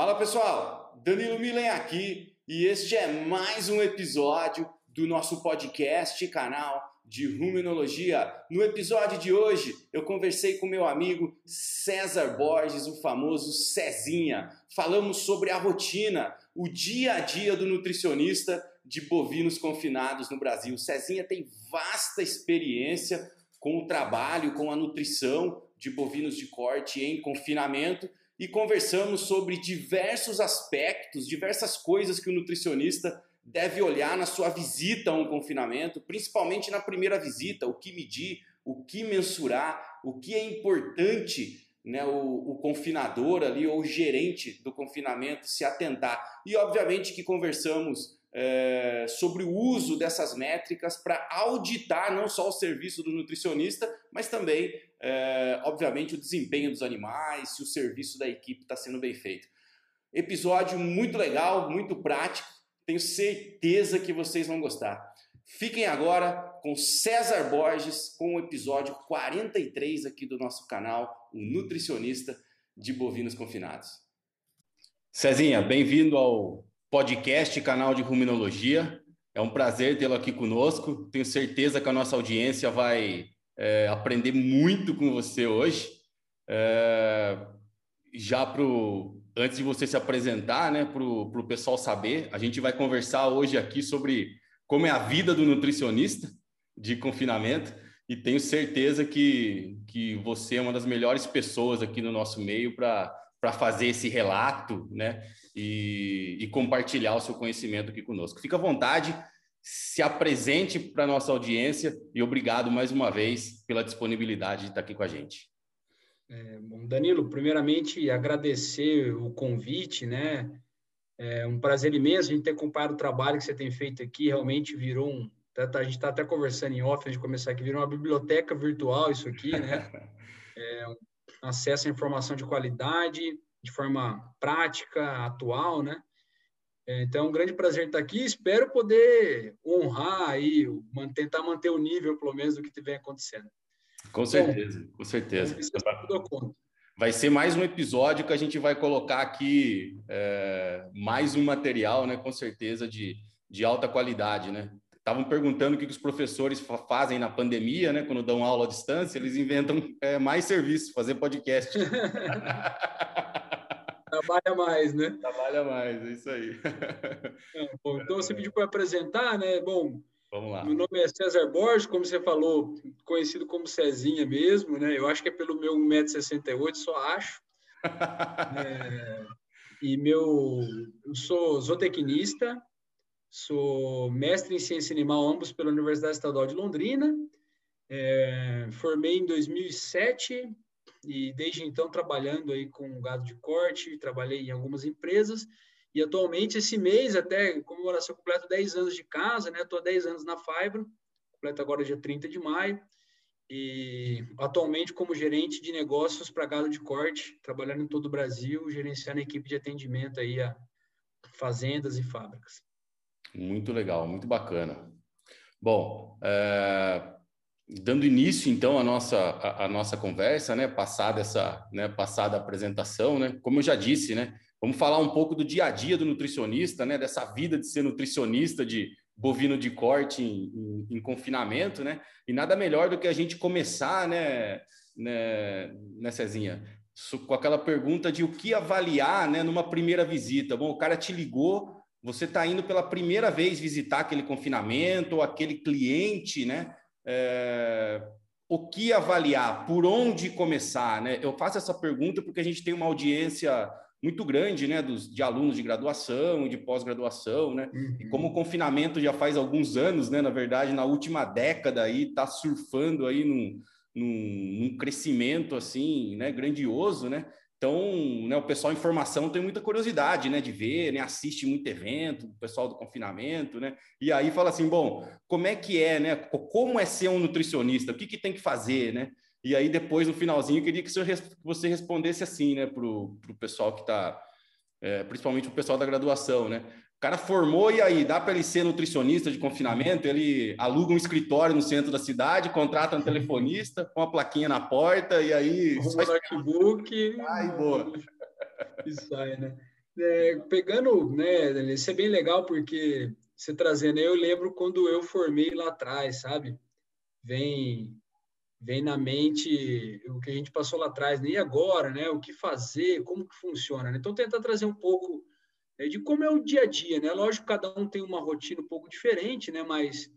Fala pessoal, Danilo Milen aqui e este é mais um episódio do nosso podcast canal de Ruminologia. No episódio de hoje, eu conversei com meu amigo César Borges, o famoso Cezinha. Falamos sobre a rotina, o dia a dia do nutricionista de bovinos confinados no Brasil. Cezinha tem vasta experiência com o trabalho, com a nutrição de bovinos de corte em confinamento e conversamos sobre diversos aspectos, diversas coisas que o nutricionista deve olhar na sua visita a um confinamento, principalmente na primeira visita, o que medir, o que mensurar, o que é importante né, o, o confinador ali ou o gerente do confinamento se atentar. E obviamente que conversamos é, sobre o uso dessas métricas para auditar não só o serviço do nutricionista, mas também, é, obviamente, o desempenho dos animais, se o serviço da equipe está sendo bem feito. Episódio muito legal, muito prático, tenho certeza que vocês vão gostar. Fiquem agora com César Borges, com o episódio 43 aqui do nosso canal, o nutricionista de bovinos confinados. Cezinha, bem-vindo ao podcast, canal de ruminologia. É um prazer tê-lo aqui conosco. Tenho certeza que a nossa audiência vai é, aprender muito com você hoje. É, já pro, antes de você se apresentar, né, para o pessoal saber, a gente vai conversar hoje aqui sobre como é a vida do nutricionista de confinamento e tenho certeza que, que você é uma das melhores pessoas aqui no nosso meio para fazer esse relato, né? e, e compartilhar o seu conhecimento aqui conosco. Fica à vontade, se apresente para a nossa audiência e obrigado mais uma vez pela disponibilidade de estar aqui com a gente. É, bom, Danilo, primeiramente agradecer o convite, né? É um prazer imenso a gente ter acompanhado o trabalho que você tem feito aqui, realmente virou um. Tá, tá, a gente está até conversando em off antes de começar aqui, virou uma biblioteca virtual isso aqui, né? É, um acesso à informação de qualidade, de forma prática, atual, né? É, então, é um grande prazer estar aqui. Espero poder honrar aí, tentar manter o nível, pelo menos, do que vem acontecendo. Com certeza, Bom, com certeza. Vai ser mais um episódio que a gente vai colocar aqui é, mais um material, né? Com certeza de, de alta qualidade, né? Estavam perguntando o que os professores fazem na pandemia, né? Quando dão aula à distância, eles inventam é, mais serviço, fazer podcast. Trabalha mais, né? Trabalha mais, é isso aí. É, bom, então você pediu para apresentar, né? Bom, Vamos lá. Meu nome é César Borges, como você falou, conhecido como Cezinha mesmo, né? Eu acho que é pelo meu 1,68m, só acho. é, e meu, eu sou zootecnista, sou mestre em ciência animal, ambos pela Universidade Estadual de Londrina. É, formei em 2007 e desde então trabalhando aí com gado de corte, trabalhei em algumas empresas e atualmente esse mês até comemoração completa 10 anos de casa, né? Estou 10 anos na Fibro, completo agora dia 30 de maio e atualmente como gerente de negócios para gado de corte, trabalhando em todo o Brasil, gerenciando a equipe de atendimento aí a fazendas e fábricas. Muito legal, muito bacana. Bom, é, dando início então à nossa a, a, nossa conversa, né, passada essa, né, passada a apresentação, né, como eu já disse, né, vamos falar um pouco do dia a dia do nutricionista, né, dessa vida de ser nutricionista de bovino de corte em, em, em confinamento, né, e nada melhor do que a gente começar, né, né, né Cezinha, com aquela pergunta de o que avaliar, né, numa primeira visita. Bom, o cara te ligou, você está indo pela primeira vez visitar aquele confinamento ou aquele cliente, né? é, o que avaliar, por onde começar, né? Eu faço essa pergunta porque a gente tem uma audiência muito grande, né, dos, de alunos de graduação e de pós-graduação, né? Uhum. E como o confinamento já faz alguns anos, né, na verdade, na última década aí está surfando aí num, num, num, crescimento assim, né, grandioso, né? Então, né, o pessoal em formação tem muita curiosidade, né, de ver, né, assiste muito evento, o pessoal do confinamento, né, e aí fala assim, bom, como é que é, né, como é ser um nutricionista, o que, que tem que fazer, né, e aí depois, no finalzinho, eu queria que você respondesse assim, né, para o pessoal que está, é, principalmente o pessoal da graduação, né, o cara formou e aí, dá para ele ser nutricionista de confinamento? Ele aluga um escritório no centro da cidade, contrata um telefonista com uma plaquinha na porta e aí. Um notebook. Ai, boa. E sai, né? É, pegando, né, isso é bem legal porque você trazendo, eu lembro quando eu formei lá atrás, sabe? Vem vem na mente o que a gente passou lá atrás, nem né? agora, né? O que fazer, como que funciona. Né? Então, tentar trazer um pouco de como é o dia a dia, né? Lógico, cada um tem uma rotina um pouco diferente, né? Mas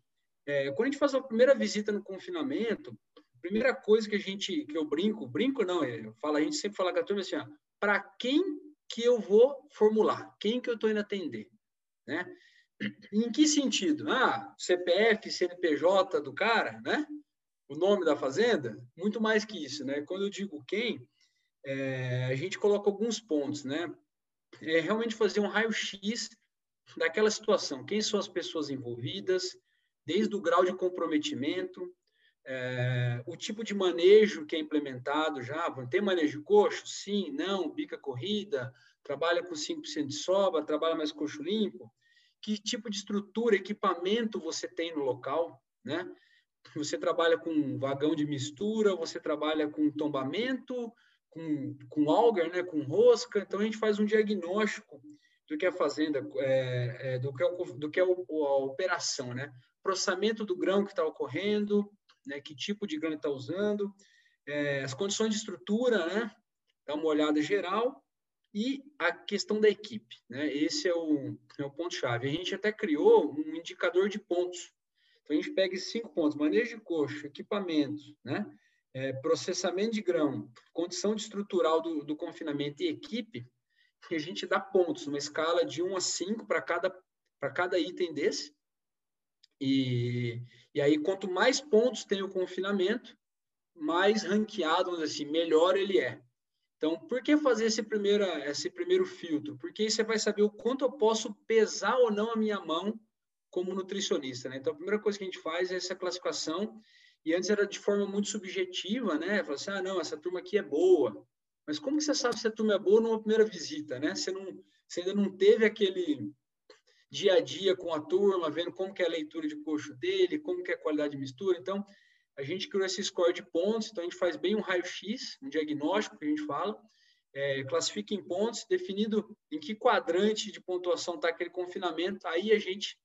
é, quando a gente faz a primeira visita no confinamento, a primeira coisa que a gente, que eu brinco, brinco não, eu falo, a gente sempre fala com a turma assim, para quem que eu vou formular? Quem que eu estou indo atender? Né? Em que sentido? Ah, CPF, CNPJ do cara, né? O nome da fazenda? Muito mais que isso, né? Quando eu digo quem, é, a gente coloca alguns pontos, né? É realmente fazer um raio-x daquela situação. Quem são as pessoas envolvidas, desde o grau de comprometimento, é, o tipo de manejo que é implementado já. Tem manejo coxo? Sim, não, bica corrida, trabalha com 5% de sobra, trabalha mais coxo limpo que tipo de estrutura, equipamento você tem no local, né? Você trabalha com vagão de mistura, você trabalha com tombamento, com, com auger, né? com rosca. Então, a gente faz um diagnóstico do que é a fazenda, é, é, do que é, o, do que é o, a operação, né? Processamento do grão que está ocorrendo, né? que tipo de grão está usando, é, as condições de estrutura, né? Dá uma olhada geral e a questão da equipe. Né? Esse é o, é o ponto-chave. A gente até criou um indicador de pontos. Então, a gente pega esses cinco pontos: manejo de coxo, equipamentos, né? É, processamento de grão, condição estrutural do, do confinamento e equipe, e a gente dá pontos, uma escala de 1 a 5 para cada, cada item desse. E, e aí, quanto mais pontos tem o confinamento, mais ranqueado, assim, melhor ele é. Então, por que fazer esse primeiro, esse primeiro filtro? Porque aí você vai saber o quanto eu posso pesar ou não a minha mão como nutricionista, né? Então, a primeira coisa que a gente faz é essa classificação, e antes era de forma muito subjetiva, né? Falar assim, ah, não, essa turma aqui é boa. Mas como que você sabe se a turma é boa numa primeira visita, né? Você, não, você ainda não teve aquele dia a dia com a turma, vendo como que é a leitura de coxo dele, como que é a qualidade de mistura. Então, a gente criou esse score de pontos, então a gente faz bem um raio-x, um diagnóstico que a gente fala, é, classifica em pontos, definido em que quadrante de pontuação está aquele confinamento, aí a gente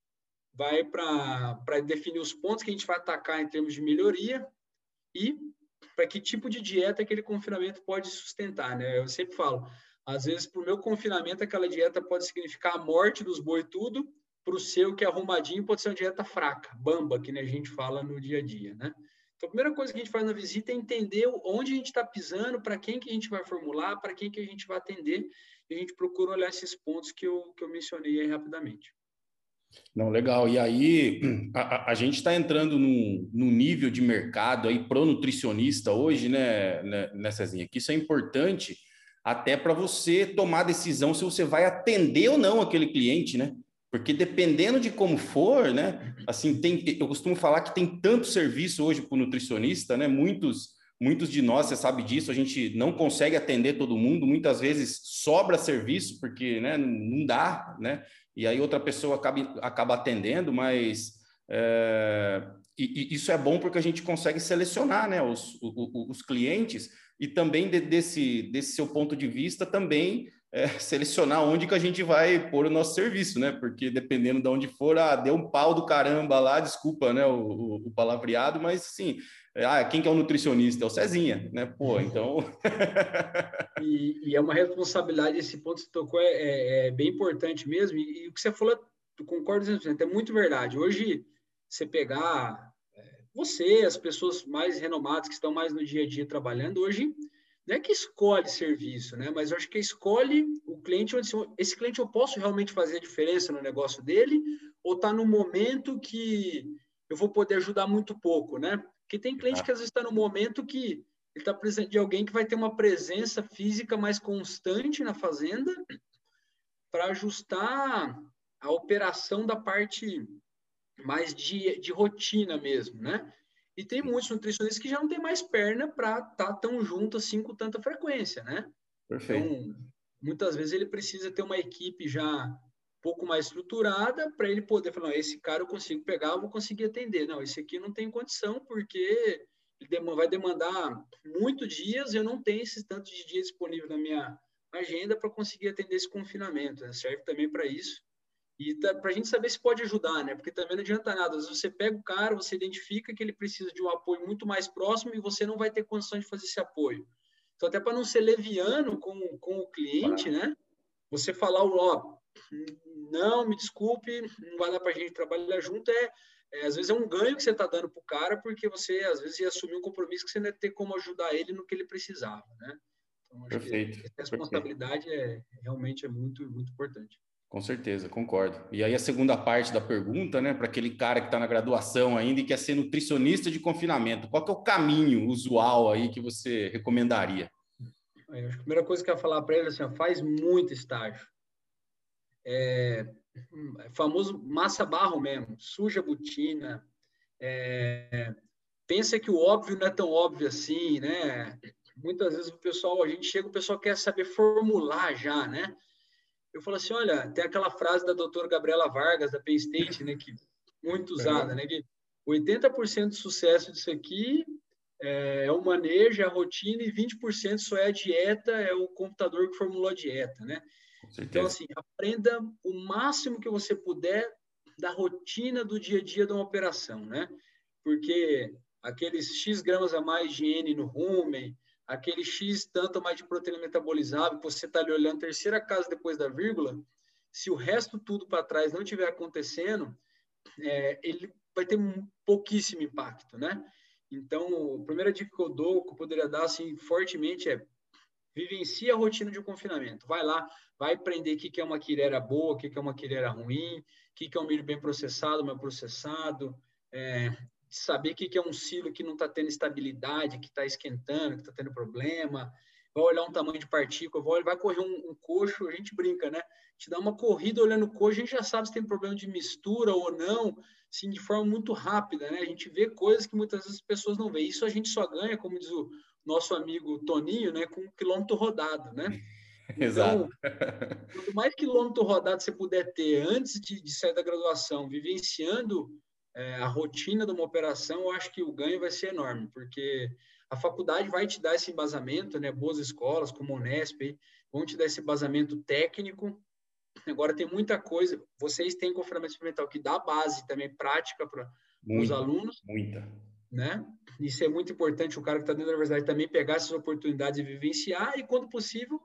vai para definir os pontos que a gente vai atacar em termos de melhoria e para que tipo de dieta aquele confinamento pode sustentar, né? Eu sempre falo, às vezes para o meu confinamento aquela dieta pode significar a morte dos boi tudo, para o seu que é arrumadinho pode ser uma dieta fraca, bamba, que né, a gente fala no dia a dia, né? Então, a primeira coisa que a gente faz na visita é entender onde a gente está pisando, para quem que a gente vai formular, para quem que a gente vai atender, e a gente procura olhar esses pontos que eu, que eu mencionei aí rapidamente. Não, legal. E aí, a, a gente está entrando num, num, nível de mercado aí pro nutricionista hoje, né, né, né Cezinha? Que isso é importante até para você tomar decisão se você vai atender ou não aquele cliente, né? Porque dependendo de como for, né? Assim, tem, eu costumo falar que tem tanto serviço hoje para o nutricionista, né? Muitos, muitos de nós, você sabe disso, a gente não consegue atender todo mundo, muitas vezes sobra serviço, porque né, não dá, né? E aí outra pessoa acaba, acaba atendendo, mas é, e, e isso é bom porque a gente consegue selecionar né, os, os, clientes e também de, desse, desse seu ponto de vista também é, selecionar onde que a gente vai pôr o nosso serviço, né? Porque dependendo de onde for, ah, deu um pau do caramba lá, desculpa, né, o, o, palavreado, mas sim, ah, quem que é o nutricionista? É o Cezinha, né? Pô, uhum. então... e, e, é uma responsabilidade, esse ponto que você tocou é, é, é bem importante mesmo, e, e, o que você falou, eu concordo 100%, é muito verdade. Hoje, você pegar é, você, as pessoas mais renomadas que estão mais no dia a dia trabalhando, hoje não é que escolhe serviço, né? Mas eu acho que escolhe o cliente onde esse cliente eu posso realmente fazer a diferença no negócio dele ou está no momento que eu vou poder ajudar muito pouco, né? Porque tem cliente que às vezes está no momento que ele está precisando de alguém que vai ter uma presença física mais constante na fazenda para ajustar a operação da parte mais de, de rotina mesmo, né? E tem muitos nutricionistas que já não tem mais perna para estar tá tão junto assim com tanta frequência, né? Perfeito. Então, muitas vezes ele precisa ter uma equipe já pouco mais estruturada para ele poder falar, esse cara eu consigo pegar, eu vou conseguir atender. Não, esse aqui não tem condição porque ele vai demandar muito dias, eu não tenho esses tantos de dias disponíveis na minha, agenda para conseguir atender esse confinamento. Né? Serve também para isso. E tá, para a gente saber se pode ajudar, né? Porque também não adianta nada. Às vezes você pega o cara, você identifica que ele precisa de um apoio muito mais próximo e você não vai ter condição de fazer esse apoio. Então, até para não ser leviano com, com o cliente, né? Você falar o ó, não, me desculpe, não vai dar para a gente trabalhar junto, é, é, às vezes é um ganho que você está dando para o cara, porque você às vezes ia assumir um compromisso que você não ia ter como ajudar ele no que ele precisava, né? Então, acho Perfeito. que a responsabilidade Perfeito. é realmente é muito, muito importante. Com certeza, concordo. E aí a segunda parte da pergunta, né, para aquele cara que está na graduação ainda e quer ser nutricionista de confinamento, qual que é o caminho usual aí que você recomendaria? a primeira coisa que eu ia falar para ele é assim, faz muito estágio. É, é, famoso massa barro mesmo, suja botina. É, pensa que o óbvio não é tão óbvio assim, né? Muitas vezes o pessoal, a gente chega, o pessoal quer saber formular já, né? Eu falo assim, olha, tem aquela frase da doutora Gabriela Vargas, da Penn State, né, que muito usada, né, que 80% do sucesso disso aqui é, é, o manejo, é a rotina, e 20% só é a dieta, é o computador que formulou a dieta, né? Então, assim, aprenda o máximo que você puder da rotina do dia a dia de uma operação, né? Porque aqueles X gramas a mais de N no rumen, aquele X tanto mais de proteína metabolizável, você está ali olhando terceira casa depois da vírgula, se o resto tudo para trás não estiver acontecendo, é, ele vai ter pouquíssimo impacto, né? Então, a primeira dica que eu dou, que eu poderia dar assim fortemente é vivencie a rotina de um confinamento. Vai lá, vai aprender o que é uma quirera boa, o que é uma quirera ruim, o que é um milho bem processado, mal processado, é, saber o que é um silo que não está tendo estabilidade, que está esquentando, que está tendo problema, vai olhar um tamanho de partícula, vai, vai correr um, um, coxo, a gente brinca, né? Te dá uma corrida olhando o coxo, a gente já sabe se tem problema de mistura ou não, assim, de forma muito rápida, né? A gente vê coisas que muitas vezes as pessoas não veem. Isso a gente só ganha, como diz o nosso amigo Toninho, né? Com quilômetro rodado, né? Exato. Então, quanto mais quilômetro rodado você puder ter antes de, de sair da graduação, vivenciando é, a rotina de uma operação, eu acho que o ganho vai ser enorme, porque a faculdade vai te dar esse embasamento, né? Boas escolas, como a Unesp, vão te dar esse embasamento técnico. Agora tem muita coisa. Vocês têm confinamento experimental que dá base também prática para os alunos. Muita. Né? Isso é muito importante. O cara que está dentro da universidade também pegar essas oportunidades e vivenciar e, quando possível,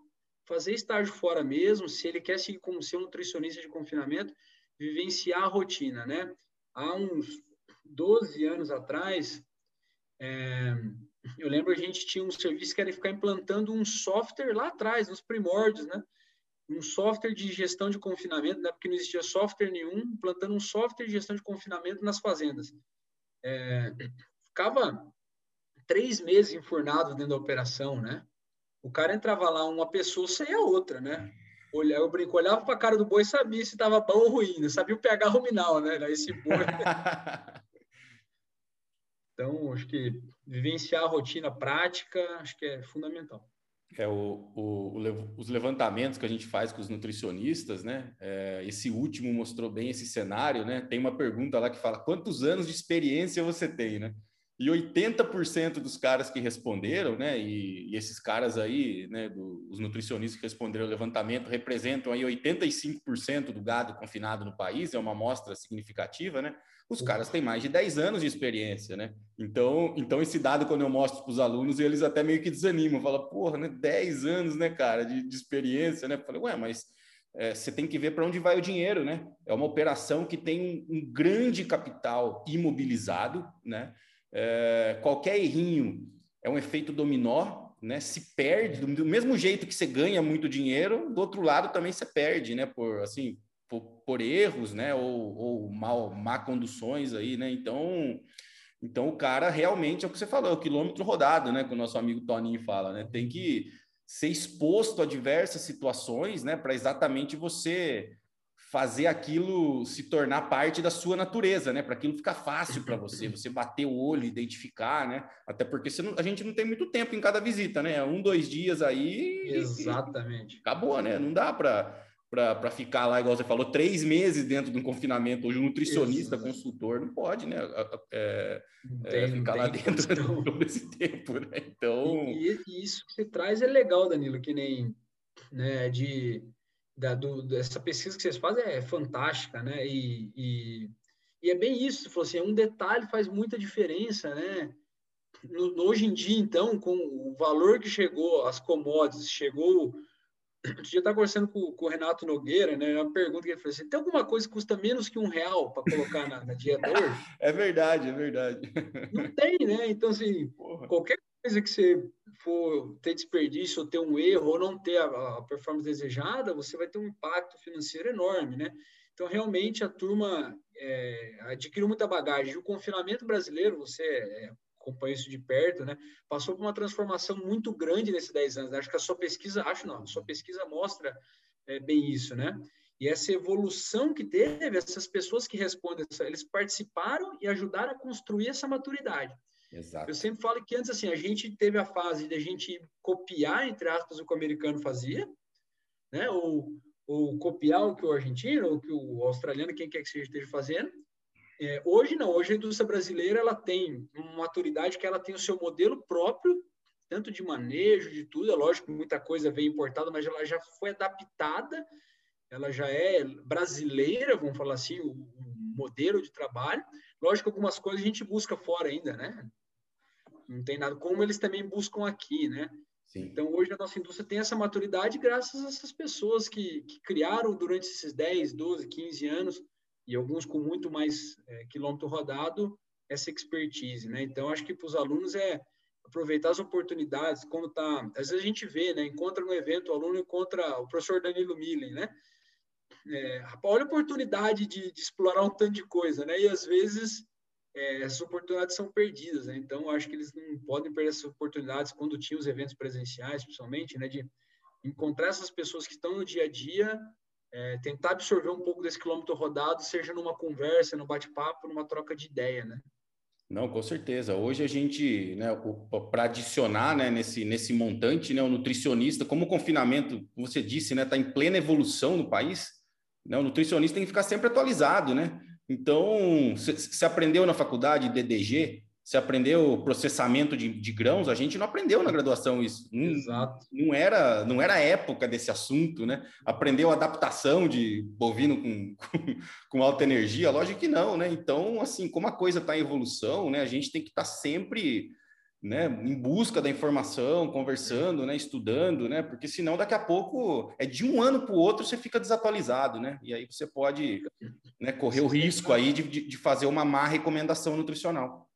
fazer estágio fora mesmo. Se ele quer seguir como ser um nutricionista de confinamento, vivenciar a rotina, né? Há uns 12 anos atrás, é, eu lembro a gente tinha um serviço que era ficar implantando um software lá atrás, nos primórdios, né? Um software de gestão de confinamento, né? porque não existia software nenhum, implantando um software de gestão de confinamento nas fazendas. É, ficava três meses enfurnado dentro da operação, né? O cara entrava lá, uma pessoa saía outra, né? Olha, eu brinco, olhava para a cara do boi e sabia se estava bom ou ruim, né? sabia o pH ruminal, né? Esse boi. então, acho que vivenciar a rotina prática, acho que é fundamental. É o, o, o, os levantamentos que a gente faz com os nutricionistas, né? É, esse último mostrou bem esse cenário, né? Tem uma pergunta lá que fala quantos anos de experiência você tem, né? E 80% dos caras que responderam, né? E, e esses caras aí, né? Do, os nutricionistas que responderam o levantamento representam aí 85% do gado confinado no país, é uma amostra significativa, né? Os caras têm mais de 10 anos de experiência, né? Então, então esse dado, quando eu mostro para os alunos, eles até meio que desanimam, falam, porra, né? 10 anos, né, cara, de, de experiência, né? Eu falei, ué, mas é, você tem que ver para onde vai o dinheiro, né? É uma operação que tem um, um grande capital imobilizado, né? É, qualquer errinho é um efeito dominó, né? Se perde do, mesmo jeito que você ganha muito dinheiro, do outro lado também você perde, né? Por assim, por, por erros, né? Ou, ou mal, má conduções aí, né? Então, então o cara realmente é o que você falou, é o quilômetro rodado, né? Que o nosso amigo Toninho fala, né? Tem que ser exposto a diversas situações, né? Para exatamente você fazer aquilo se tornar parte da sua natureza, né? Para aquilo ficar fácil para você, você bater o olho, identificar, né? Até porque não, a gente não tem muito tempo em cada visita, né? Um, dois dias aí. Exatamente. acabou, né? Não dá para para ficar lá, igual você falou, três meses dentro de um confinamento. Hoje, um nutricionista, Exato. consultor, não pode, né? É, é, ficar lá dentro todo esse tempo, né? Então. E, e, isso que você traz é legal, Danilo, que nem né, de, da, do, dessa pesquisa que vocês fazem é fantástica, né? E, e, e é bem isso, se assim, um detalhe faz muita diferença, né? No, hoje em dia, então, com o valor que chegou, as commodities, chegou Outro dia estava conversando com, com, o Renato Nogueira, né? Uma pergunta que ele fez assim: tem alguma coisa que custa menos que um real para colocar na, na, dieta hoje? É verdade, é verdade. Não tem, né? Então, assim, Porra. qualquer coisa que você for ter desperdício, ou ter um erro, ou não ter a, a, performance desejada, você vai ter um impacto financeiro enorme, né? Então, realmente, a turma é, adquiriu muita bagagem. E o confinamento brasileiro, você é, acompanho isso de perto, né? Passou por uma transformação muito grande nesses 10 anos. Acho que a sua pesquisa, acho não, a sua pesquisa mostra é, bem isso, né? E essa evolução que teve, essas pessoas que respondem, eles participaram e ajudaram a construir essa maturidade. Exato. Eu sempre falo que antes, assim, a gente teve a fase de a gente copiar, entre aspas, o que o americano fazia, né? Ou, ou copiar o que o argentino, ou que o australiano, quem quer que seja, esteja fazendo. É, hoje não, hoje a indústria brasileira ela tem uma maturidade que ela tem o seu modelo próprio, tanto de manejo, de tudo. É lógico que muita coisa vem importada, mas ela já foi adaptada, ela já é brasileira, vamos falar assim, o, modelo de trabalho. Lógico algumas coisas a gente busca fora ainda, né? Não tem nada, como eles também buscam aqui, né? Sim. Então, hoje a nossa indústria tem essa maturidade graças a essas pessoas que, que criaram durante esses 10, 12, 15 anos e alguns com muito mais é, quilômetro rodado, essa expertise, né? Então, acho que para os alunos é aproveitar as oportunidades, quando tá, às vezes a gente vê, né? Encontra no evento, o aluno encontra o professor Danilo Millen, né? É, olha a oportunidade de, de, explorar um tanto de coisa, né? E às vezes é, essas oportunidades são perdidas, né? Então, acho que eles não podem perder essas oportunidades quando tinham os eventos presenciais, principalmente, né? De encontrar essas pessoas que estão no dia a dia é, tentar absorver um pouco desse quilômetro rodado, seja numa conversa, num bate-papo, numa troca de ideia, né? Não, com certeza. Hoje a gente, né, para adicionar né, nesse, nesse montante, né, o nutricionista, como o confinamento, você disse, né, está em plena evolução no país, né, o nutricionista tem que ficar sempre atualizado, né? Então, você aprendeu na faculdade DDG, você aprendeu processamento de, de, grãos, a gente não aprendeu na graduação isso. Não, Exato. Não era, não era a época desse assunto, né? Aprendeu adaptação de bovino com, com, com alta energia? Lógico que não, né? Então, assim, como a coisa está em evolução, né? A gente tem que estar tá sempre né, em busca da informação, conversando, né, estudando, né? Porque senão daqui a pouco é de um ano para o outro você fica desatualizado, né? E aí você pode né, correr o risco aí de, de fazer uma má recomendação nutricional.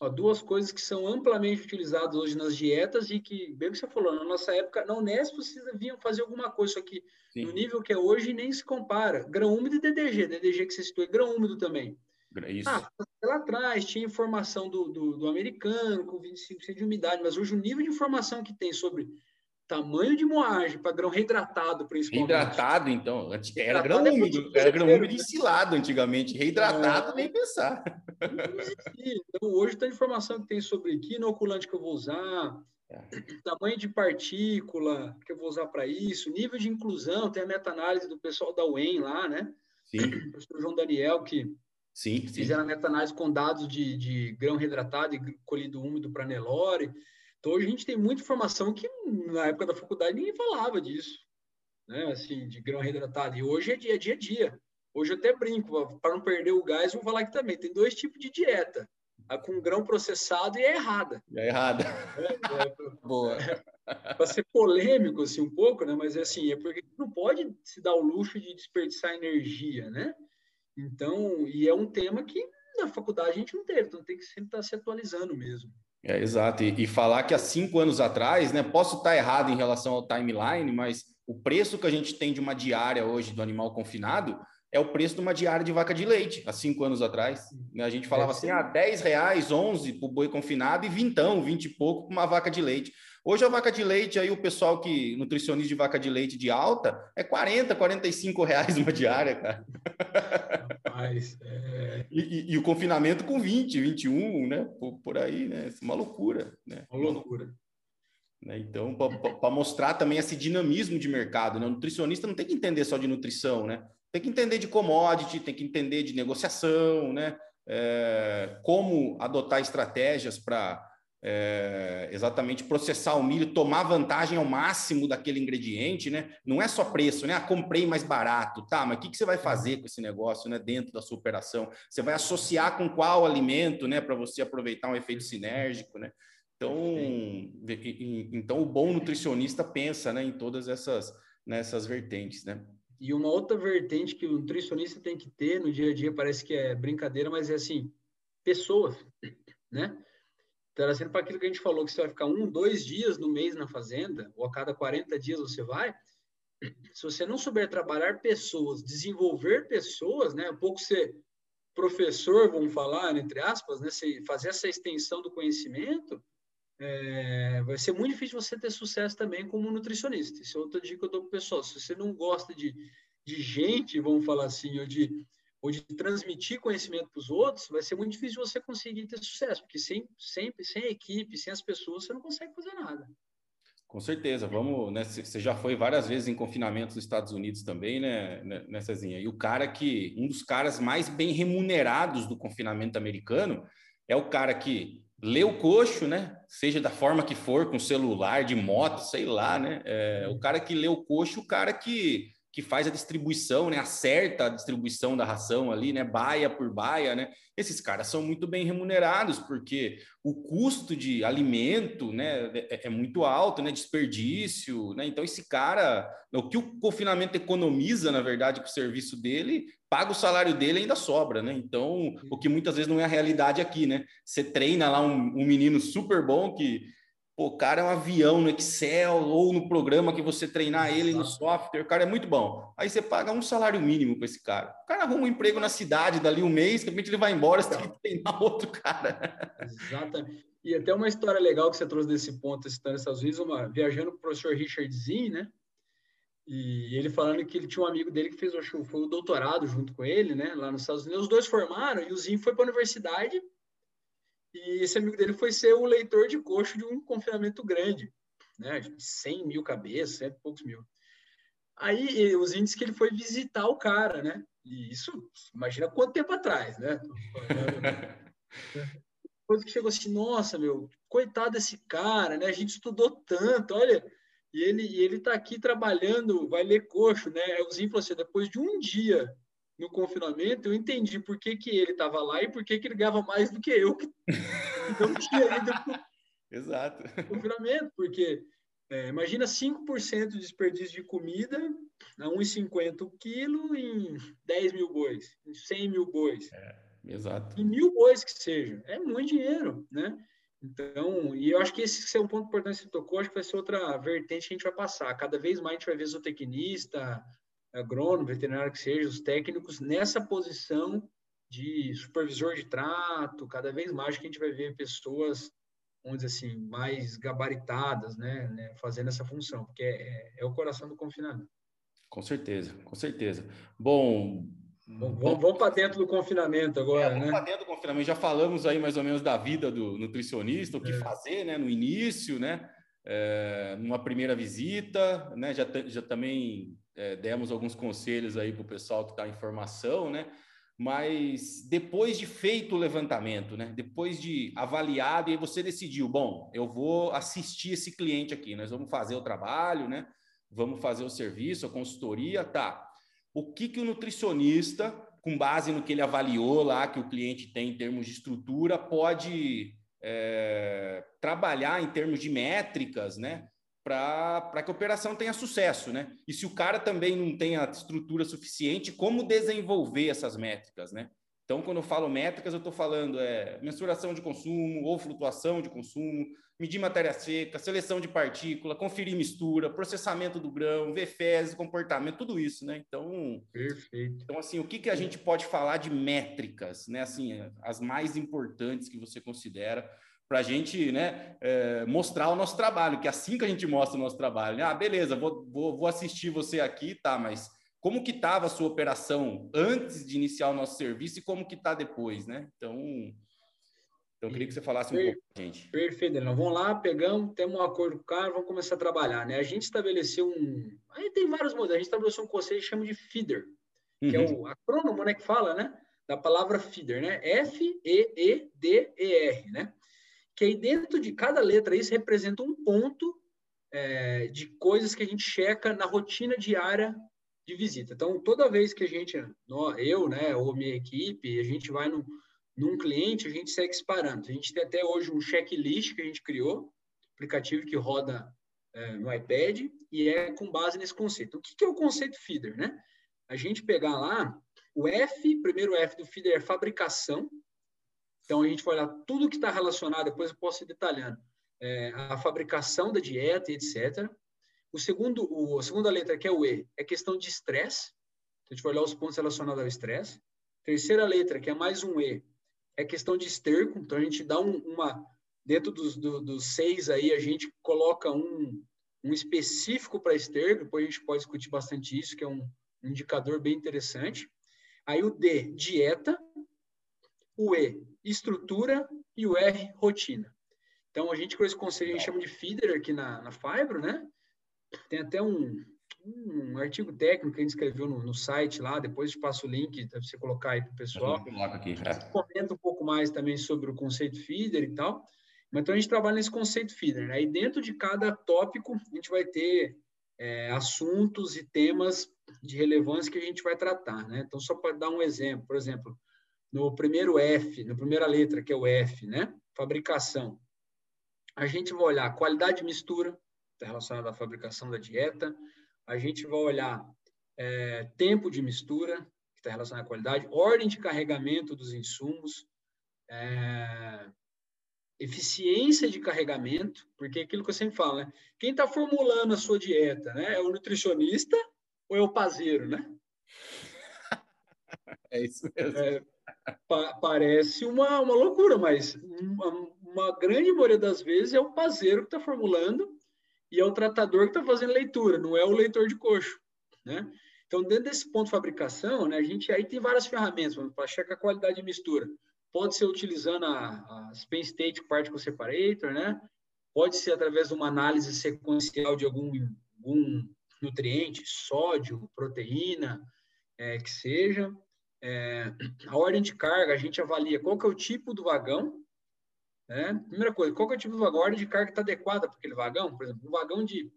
Ó, duas coisas que são amplamente utilizadas hoje nas dietas e que, bem que você falou, na nossa época, na Unesp vocês deviam fazer alguma coisa, só que Sim. no nível que é hoje nem se compara. Grão úmido e DDG. DDG que você citou é grão úmido também. Isso. Ah, lá atrás tinha informação do, do, do americano com 25% de umidade, mas hoje o nível de informação que tem sobre tamanho de moagem para grão reidratado, principalmente. Reidratado, então. Era grão é úmido, era grão úmido ensilado antigamente. Reidratado, é. nem pensar. Então, hoje tem informação que tem sobre que inoculante que eu vou usar, é. tamanho de partícula que eu vou usar para isso, nível de inclusão, tem a meta-análise do pessoal da UEM lá, né? Sim. O professor João Daniel, que sim, sim. fizeram a meta-análise com dados de, de grão reidratado e colhido úmido para Nelore. Então, hoje a gente tem muita informação que na época da faculdade ninguém falava disso, né? Assim, de grão reidratado. E hoje é dia, dia a dia. Hoje eu até brinco, para não perder o gás, vou falar que também tem dois tipos de dieta. A com grão processado e a errada. É errada. É, é, Boa. É, para ser polêmico assim um pouco, né? Mas é assim, é porque não pode se dar o luxo de desperdiçar energia, né? Então, e é um tema que na faculdade a gente não teve, então tem que sempre estar se atualizando mesmo. É, exato. E, e, falar que há cinco anos atrás, né? Posso estar errado em relação ao timeline, mas o preço que a gente tem de uma diária hoje do animal confinado é o preço de uma diária de vaca de leite, há cinco anos atrás. Né? A gente falava é, assim, ah, 10 reais, 11 para o boi confinado e vintão, 20 e pouco para uma vaca de leite. Hoje a vaca de leite, aí o pessoal que, nutricionista de vaca de leite de alta, é 40, 45 reais uma diária, cara. Rapaz, é... e, e, e, o confinamento com 20, 21, né? Por, por aí, né? É uma loucura, né? Uma loucura. Né? Então, para mostrar também esse dinamismo de mercado, né? O nutricionista não tem que entender só de nutrição, né? Tem que entender de commodity, tem que entender de negociação, né? É, como adotar estratégias para é, exatamente processar o milho, tomar vantagem ao máximo daquele ingrediente, né? Não é só preço, né? Ah, comprei mais barato, tá? Mas o que, que você vai fazer com esse negócio, né? Dentro da sua operação, você vai associar com qual alimento, né? Para você aproveitar um efeito sinérgico, né? Então, então o bom nutricionista pensa, né? Em todas essas nessas vertentes, né? E uma outra vertente que o nutricionista tem que ter no dia a dia parece que é brincadeira, mas é assim, pessoas, né? Trazendo para aquilo que a gente falou, que você vai ficar um, dois dias no mês na fazenda, ou a cada 40 dias você vai, se você não souber trabalhar pessoas, desenvolver pessoas, né, um pouco ser professor, vamos falar, entre aspas, né, fazer essa extensão do conhecimento, é, vai ser muito difícil você ter sucesso também como nutricionista. Isso é outra dica que eu dou para o pessoal. Se você não gosta de, de gente, vamos falar assim, ou de ou de transmitir conhecimento para os outros, vai ser muito difícil você conseguir ter sucesso, porque sem, sempre, sem equipe, sem as pessoas, você não consegue fazer nada. Com certeza, vamos, né? Você já foi várias vezes em confinamento nos Estados Unidos também, né, né, Cezinha? E o cara que, um dos caras mais bem remunerados do confinamento americano é o cara que lê o coxo, né? Seja da forma que for, com celular, de moto, sei lá, né? É, o cara que lê o coxo, o cara que que faz a distribuição, né, acerta a distribuição da ração ali, né, baia por baia, né? Esses caras são muito bem remunerados porque o custo de alimento, né, é, é muito alto, né, desperdício, né? Então esse cara, o que o confinamento economiza, na verdade, com o serviço dele, paga o salário dele e ainda sobra, né? Então, o que muitas vezes não é a realidade aqui, né? Você treina lá um, um menino super bom que Pô, o cara é um avião no Excel ou no programa que você treinar ele no software, o cara é muito bom. Aí você paga um salário mínimo para esse cara. O cara arruma um emprego na cidade, dali um mês, de repente ele vai embora, você tem que treinar outro cara. Exatamente. E até uma história legal que você trouxe desse ponto, citando Estados Unidos, uma, viajando com o professor Richard Zinn, né? E ele falando que ele tinha um amigo dele que fez acho, foi o doutorado junto com ele, né? Lá nos Estados Unidos. Os dois formaram e o Zinn foi para a universidade e esse amigo dele foi ser o leitor de coxo de um confinamento grande, né? De 100 mil cabeças, cento e poucos mil. Aí os índices que ele foi visitar o cara, né? E isso, imagina quanto tempo atrás, né? Depois que chegou assim, nossa, meu, coitado desse cara, né? A gente estudou tanto, olha, e ele, e ele tá aqui trabalhando, vai ler coxo, né? Aí o Zinho falou assim, depois de um dia no confinamento, eu entendi por que, que ele estava lá e por que, que ele ganhava mais do que eu, que não tinha ido Exato. confinamento, porque é, imagina 5% de desperdício de comida a 1,50 o quilo em 10 mil bois, em 100 mil bois. É, exato. Em mil bois que seja. É muito dinheiro, né? Então, e eu acho que esse é um ponto importante que você tocou, acho que vai ser outra vertente que a gente vai passar. Cada vez mais a gente vai ver zootecnista, agrônomo, veterinário que seja, os técnicos nessa posição de supervisor de trato, cada vez mais que a gente vai ver pessoas, vamos dizer assim, mais gabaritadas, né, né fazendo essa função, porque é, é, é, o coração do confinamento. Com certeza, com certeza. Bom, Vamos, vamos para dentro do confinamento agora, é, vamos né? para dentro do confinamento. Já falamos aí mais ou menos da vida do nutricionista, o que é. fazer, né, no início, né, é, numa primeira visita, né, já, já também é, demos alguns conselhos aí para o pessoal que está em formação, né? Mas depois de feito o levantamento, né? Depois de avaliado, e você decidiu, bom, eu vou assistir esse cliente aqui, nós vamos fazer o trabalho, né? Vamos fazer o serviço, a consultoria, tá? O que que o nutricionista, com base no que ele avaliou lá, que o cliente tem em termos de estrutura, pode é, trabalhar em termos de métricas, né? Para que a operação tenha sucesso, né? E se o cara também não tem a estrutura suficiente, como desenvolver essas métricas, né? Então, quando eu falo métricas, eu estou falando é, mensuração de consumo ou flutuação de consumo, medir matéria seca, seleção de partícula, conferir mistura, processamento do grão, ver fezes, comportamento, tudo isso, né? Então, Perfeito. Então, assim, o que, que a gente pode falar de métricas, né? Assim, as mais importantes que você considera para a gente né, é, mostrar o nosso trabalho, que é assim que a gente mostra o nosso trabalho. Né? Ah, beleza, vou, vou, vou assistir você aqui, tá, mas como que estava a sua operação antes de iniciar o nosso serviço e como que está depois, né? Então, então eu queria que você falasse um per, pouco, gente. Perfeito, Nós vamos lá, pegamos, temos um acordo com o cara, vamos começar a trabalhar, né? A gente estabeleceu um... Aí tem vários modelos, a gente estabeleceu um conceito que chama de feeder, que é uhum. é o acrônomo, né, que fala, né? Da palavra feeder, né? F-E-E-D-E-R, né? Que aí dentro de cada letra isso representa um ponto é, de coisas que a gente checa na rotina diária de visita. Então, toda vez que a gente, eu, né, ou minha equipe, a gente vai num, num cliente, a gente segue esse parâmetro. A gente tem até hoje um checklist que a gente criou, aplicativo que roda é, no iPad, e é com base nesse conceito. O que, que é o conceito feeder, né? A gente pegar lá, o F, primeiro F do feeder é fabricação. Então, a gente vai olhar tudo que está relacionado, depois eu posso ir detalhando, é, a fabricação da dieta, etc. O segundo, o, a segunda letra, que é o E, é questão de estresse. Então, a gente vai olhar os pontos relacionados ao estresse. Terceira letra, que é mais um E, é questão de esterco. Então, a gente dá um, uma... Dentro dos, do, dos seis aí, a gente coloca um, um específico para esterco. Depois a gente pode discutir bastante isso, que é um, um indicador bem interessante. Aí o D, dieta. O E, estrutura. E o R, rotina. Então, a gente, com esse conceito, a gente chama de feeder aqui na, na Fibro, né? Tem até um, um artigo técnico que a gente escreveu no, no site lá, depois te passo o link para você colocar aí para o pessoal. Aqui. Comenta um pouco mais também sobre o conceito feeder e tal. Mas então a gente trabalha nesse conceito feeder. Né? E dentro de cada tópico, a gente vai ter é, assuntos e temas de relevância que a gente vai tratar. Né? Então, só para dar um exemplo, por exemplo, no primeiro F, na primeira letra, que é o F, né? fabricação, a gente vai olhar qualidade de mistura, está relacionado à fabricação da dieta. A gente vai olhar é, tempo de mistura, que está relacionado à qualidade, ordem de carregamento dos insumos, é, eficiência de carregamento, porque é aquilo que eu sempre falo, né? Quem está formulando a sua dieta, né? É o nutricionista ou é o pazeiro, né? É isso mesmo. É, pa parece uma, uma loucura, mas uma, uma grande maioria das vezes é o pazeiro que está formulando e é o tratador que está fazendo leitura, não é o leitor de coxo, né? Então, dentro desse ponto de fabricação, né, a gente aí tem várias ferramentas para checar a qualidade de mistura. Pode ser utilizando a, a State Particle Separator, né? Pode ser através de uma análise sequencial de algum, algum nutriente, sódio, proteína, é, que seja. É, a ordem de carga, a gente avalia qual que é o tipo do vagão, né? Primeira coisa, qual que é o tipo de vagão? A ordem de carga está adequada para aquele vagão? Por exemplo, um vagão de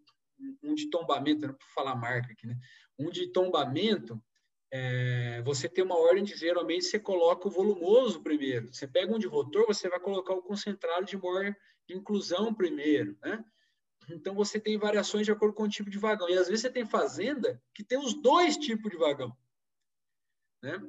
um de tombamento, não para falar marca aqui, né? Um de tombamento, é, você tem uma ordem de geralmente você coloca o volumoso primeiro. Você pega um de rotor, você vai colocar o concentrado de maior inclusão primeiro, né? Então você tem variações de acordo com o tipo de vagão. E às vezes você tem fazenda que tem os dois tipos de vagão. Né?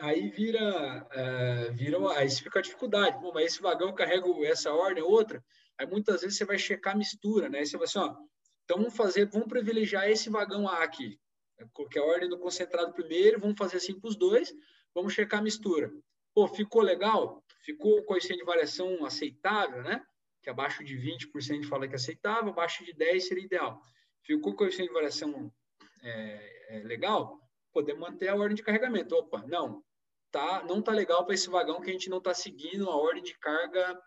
Aí vira, é, vira aí fica a dificuldade. Bom, mas esse vagão carrega essa ordem, outra. Aí muitas vezes você vai checar a mistura, né? Aí você vai assim, ó, então vamos fazer, vamos privilegiar esse vagão A aqui, que é a ordem do concentrado primeiro, vamos fazer assim para os dois, vamos checar a mistura. Pô, ficou legal? Ficou coeficiente de variação aceitável, né? Que abaixo de 20% a gente fala que é aceitável, abaixo de 10% seria ideal. Ficou coeficiente de variação é, é, legal? Poder manter a ordem de carregamento. Opa, não, tá, não tá legal para esse vagão que a gente não está seguindo a ordem de carga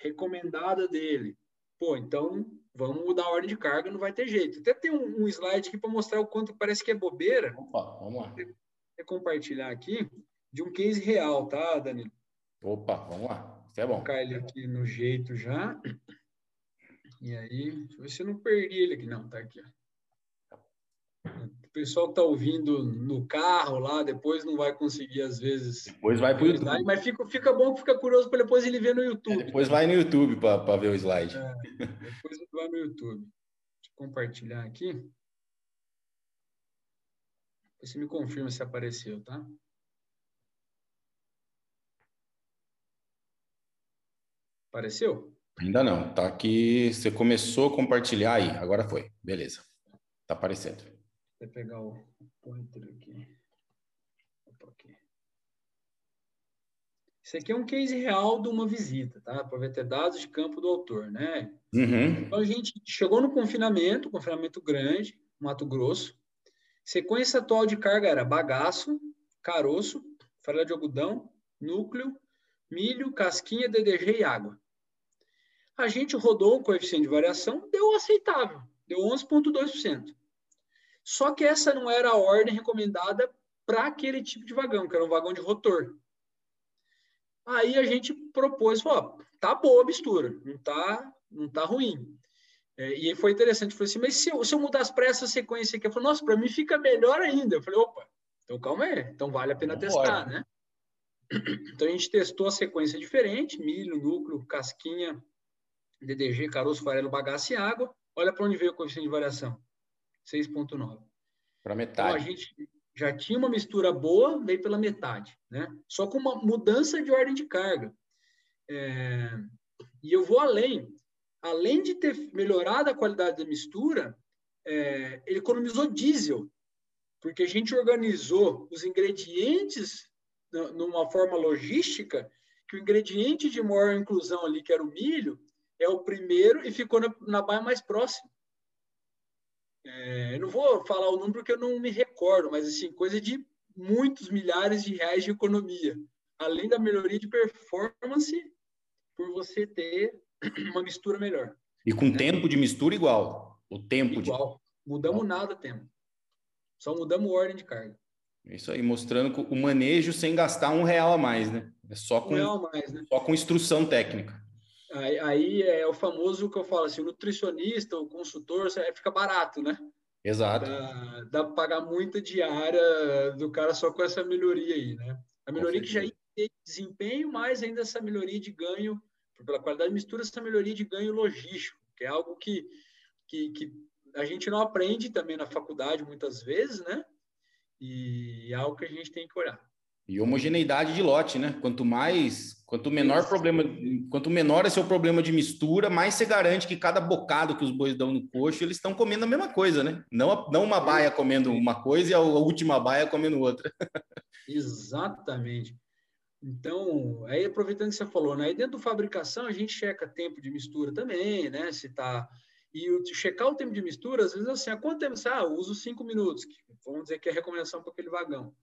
recomendada dele. Pô, então vamos mudar a ordem de carga, não vai ter jeito. Até tem um, um slide aqui para mostrar o quanto parece que é bobeira. Opa, vamos lá. Vou compartilhar aqui de um case real, tá, Danilo? Opa, vamos lá. Isso é bom. Vou colocar ele aqui no jeito já. E aí, deixa eu ver se eu não perdi ele aqui. Não, tá aqui. Ó pessoal que está ouvindo no carro lá, depois não vai conseguir, às vezes. Depois vai para o YouTube. Mas fica, fica bom, fica curioso para depois ele ver no YouTube. É, depois vai no YouTube para ver o slide. É, depois vai no YouTube. Deixa eu compartilhar aqui. Você me confirma se apareceu, tá? Apareceu? Ainda não. Tá aqui. Você começou a compartilhar aí. Agora foi. Beleza. Tá aparecendo. Vou pegar o pointer aqui. Opa, aqui. Isso aqui é um case real de uma visita, tá? Para ver ter dados de campo do autor, né? Uhum. Então a gente chegou no confinamento, confinamento grande, Mato Grosso. Sequência atual de carga era bagaço, caroço, farela de algodão, núcleo, milho, casquinha, DDG e água. A gente rodou o coeficiente de variação, deu aceitável, deu 11,2%. Só que essa não era a ordem recomendada para aquele tipo de vagão, que era um vagão de rotor. Aí a gente propôs, falou, tá boa a mistura, não tá, não tá ruim. É, e foi interessante, falei assim, mas se eu, se eu mudar as pressas, sequência aqui, eu falei, nossa, para mim fica melhor ainda. Eu falei, opa, então calma aí, então vale a pena Vamos testar, embora. né? Então a gente testou a sequência diferente, milho, núcleo, casquinha, DDG, caroço, farelo, bagaço e água. Olha para onde veio o coeficiente de variação, 6.9. Para metade. Então a gente já tinha uma mistura boa, veio pela metade, né? Só com uma mudança de ordem de carga. É... E eu vou além além de ter melhorado a qualidade da mistura, é, ele economizou diesel, porque a gente organizou os ingredientes numa forma logística que o ingrediente de maior inclusão ali, que era o milho, é o primeiro e ficou na, na baia mais próxima. É, eu não vou falar o número porque eu não me recordo, mas assim, coisa de muitos milhares de reais de economia, além da melhoria de performance por você ter uma mistura melhor. E com né? tempo de mistura igual. O tempo igual. De... Mudamos igual. nada tempo. Só mudamos ordem de carga. Isso aí, mostrando o manejo sem gastar um real a mais, né? É só com, um mais, né? só com instrução técnica. Aí, aí, é o famoso que eu falo assim, o nutricionista, o consultor, fica barato, né? Exato. Dá, dá para pagar muita diária do cara só com essa melhoria aí, né? A melhoria que já ter desempenho, mas ainda essa melhoria de ganho pela qualidade de mistura, essa melhoria de ganho logístico, que é algo que, que, que a gente não aprende também na faculdade muitas vezes, né? E é algo que a gente tem que olhar. E homogeneidade de lote, né? Quanto mais, quanto menor Isso. problema, quanto menor é seu problema de mistura, mais você garante que cada bocado que os bois dão no coxo, eles estão comendo a mesma coisa, né? Não, não uma baia comendo uma coisa e a última baia comendo outra. Exatamente. Então, aí aproveitando que você falou, né? Aí dentro do fabricação a gente checa tempo de mistura também, né? Se tá e o, checar o tempo de mistura, às vezes assim, há quanto tempo você, ah, uso cinco minutos, que, vamos dizer que é a recomendação para aquele vagão.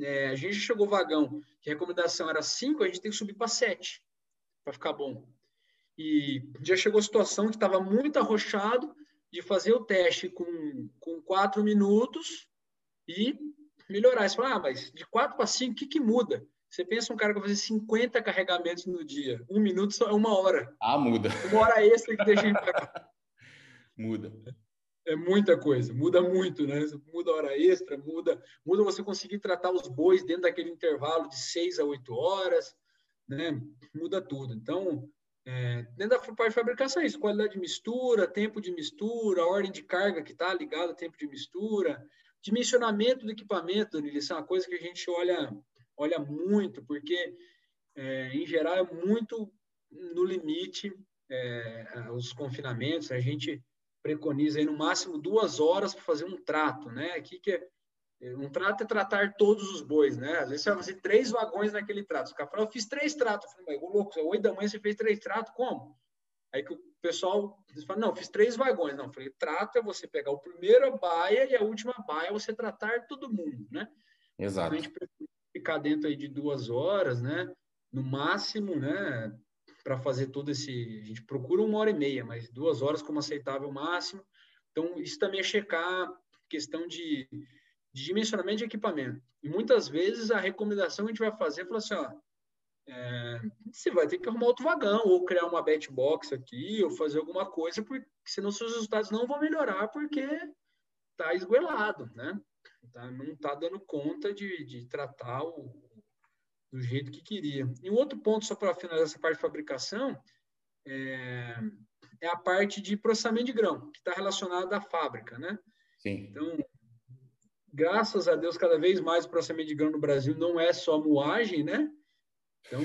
É, a gente chegou vagão, que a recomendação era cinco, a gente tem que subir para sete, para ficar bom. E já chegou a situação que estava muito arrochado de fazer o teste com, com quatro minutos e melhorar. Você fala, ah, mas de 4 para 5, o que, que muda? Você pensa um cara que vai fazer 50 carregamentos no dia. Um minuto só é uma hora. Ah, muda. Uma hora extra que deixa Muda. É muita coisa, muda muito, né? Muda hora extra, muda, muda você conseguir tratar os bois dentro daquele intervalo de 6 a 8 horas, né? Muda tudo. Então, é, dentro da parte de fabricação é isso, qualidade de mistura, tempo de mistura, ordem de carga que está ligada ao tempo de mistura, Dimensionamento do equipamento, isso é uma coisa que a gente olha, olha muito, porque, é, em geral, é muito no limite é, os confinamentos. A gente preconiza aí no máximo duas horas para fazer um trato, né? Aqui que é, um trato é tratar todos os bois, né? Às vezes você vai fazer três vagões naquele trato. Os caras falam, eu fiz três tratos. Eu falei, mas, louco, oito da manhã você fez três tratos, como? Aí que o pessoal fala, não, fiz três vagões. Não, falei, trata é você pegar o primeiro baia e a última baia você tratar todo mundo, né? Exato. A gente ficar dentro aí de duas horas, né? No máximo, né? Para fazer todo esse... A gente procura uma hora e meia, mas duas horas como aceitável máximo. Então, isso também é checar questão de, de dimensionamento de equipamento. E muitas vezes a recomendação que a gente vai fazer é falar assim, ó, é, você vai ter que arrumar outro vagão, ou criar uma bet box aqui, ou fazer alguma coisa, porque senão seus resultados não vão melhorar, porque está esgoelado, né? Tá, não está dando conta de, de tratar o, do jeito que queria. E um outro ponto, só para finalizar essa parte de fabricação, é, é a parte de processamento de grão, que está relacionada à fábrica, né? Sim. Então, graças a Deus, cada vez mais o processamento de grão no Brasil não é só moagem, né? Então,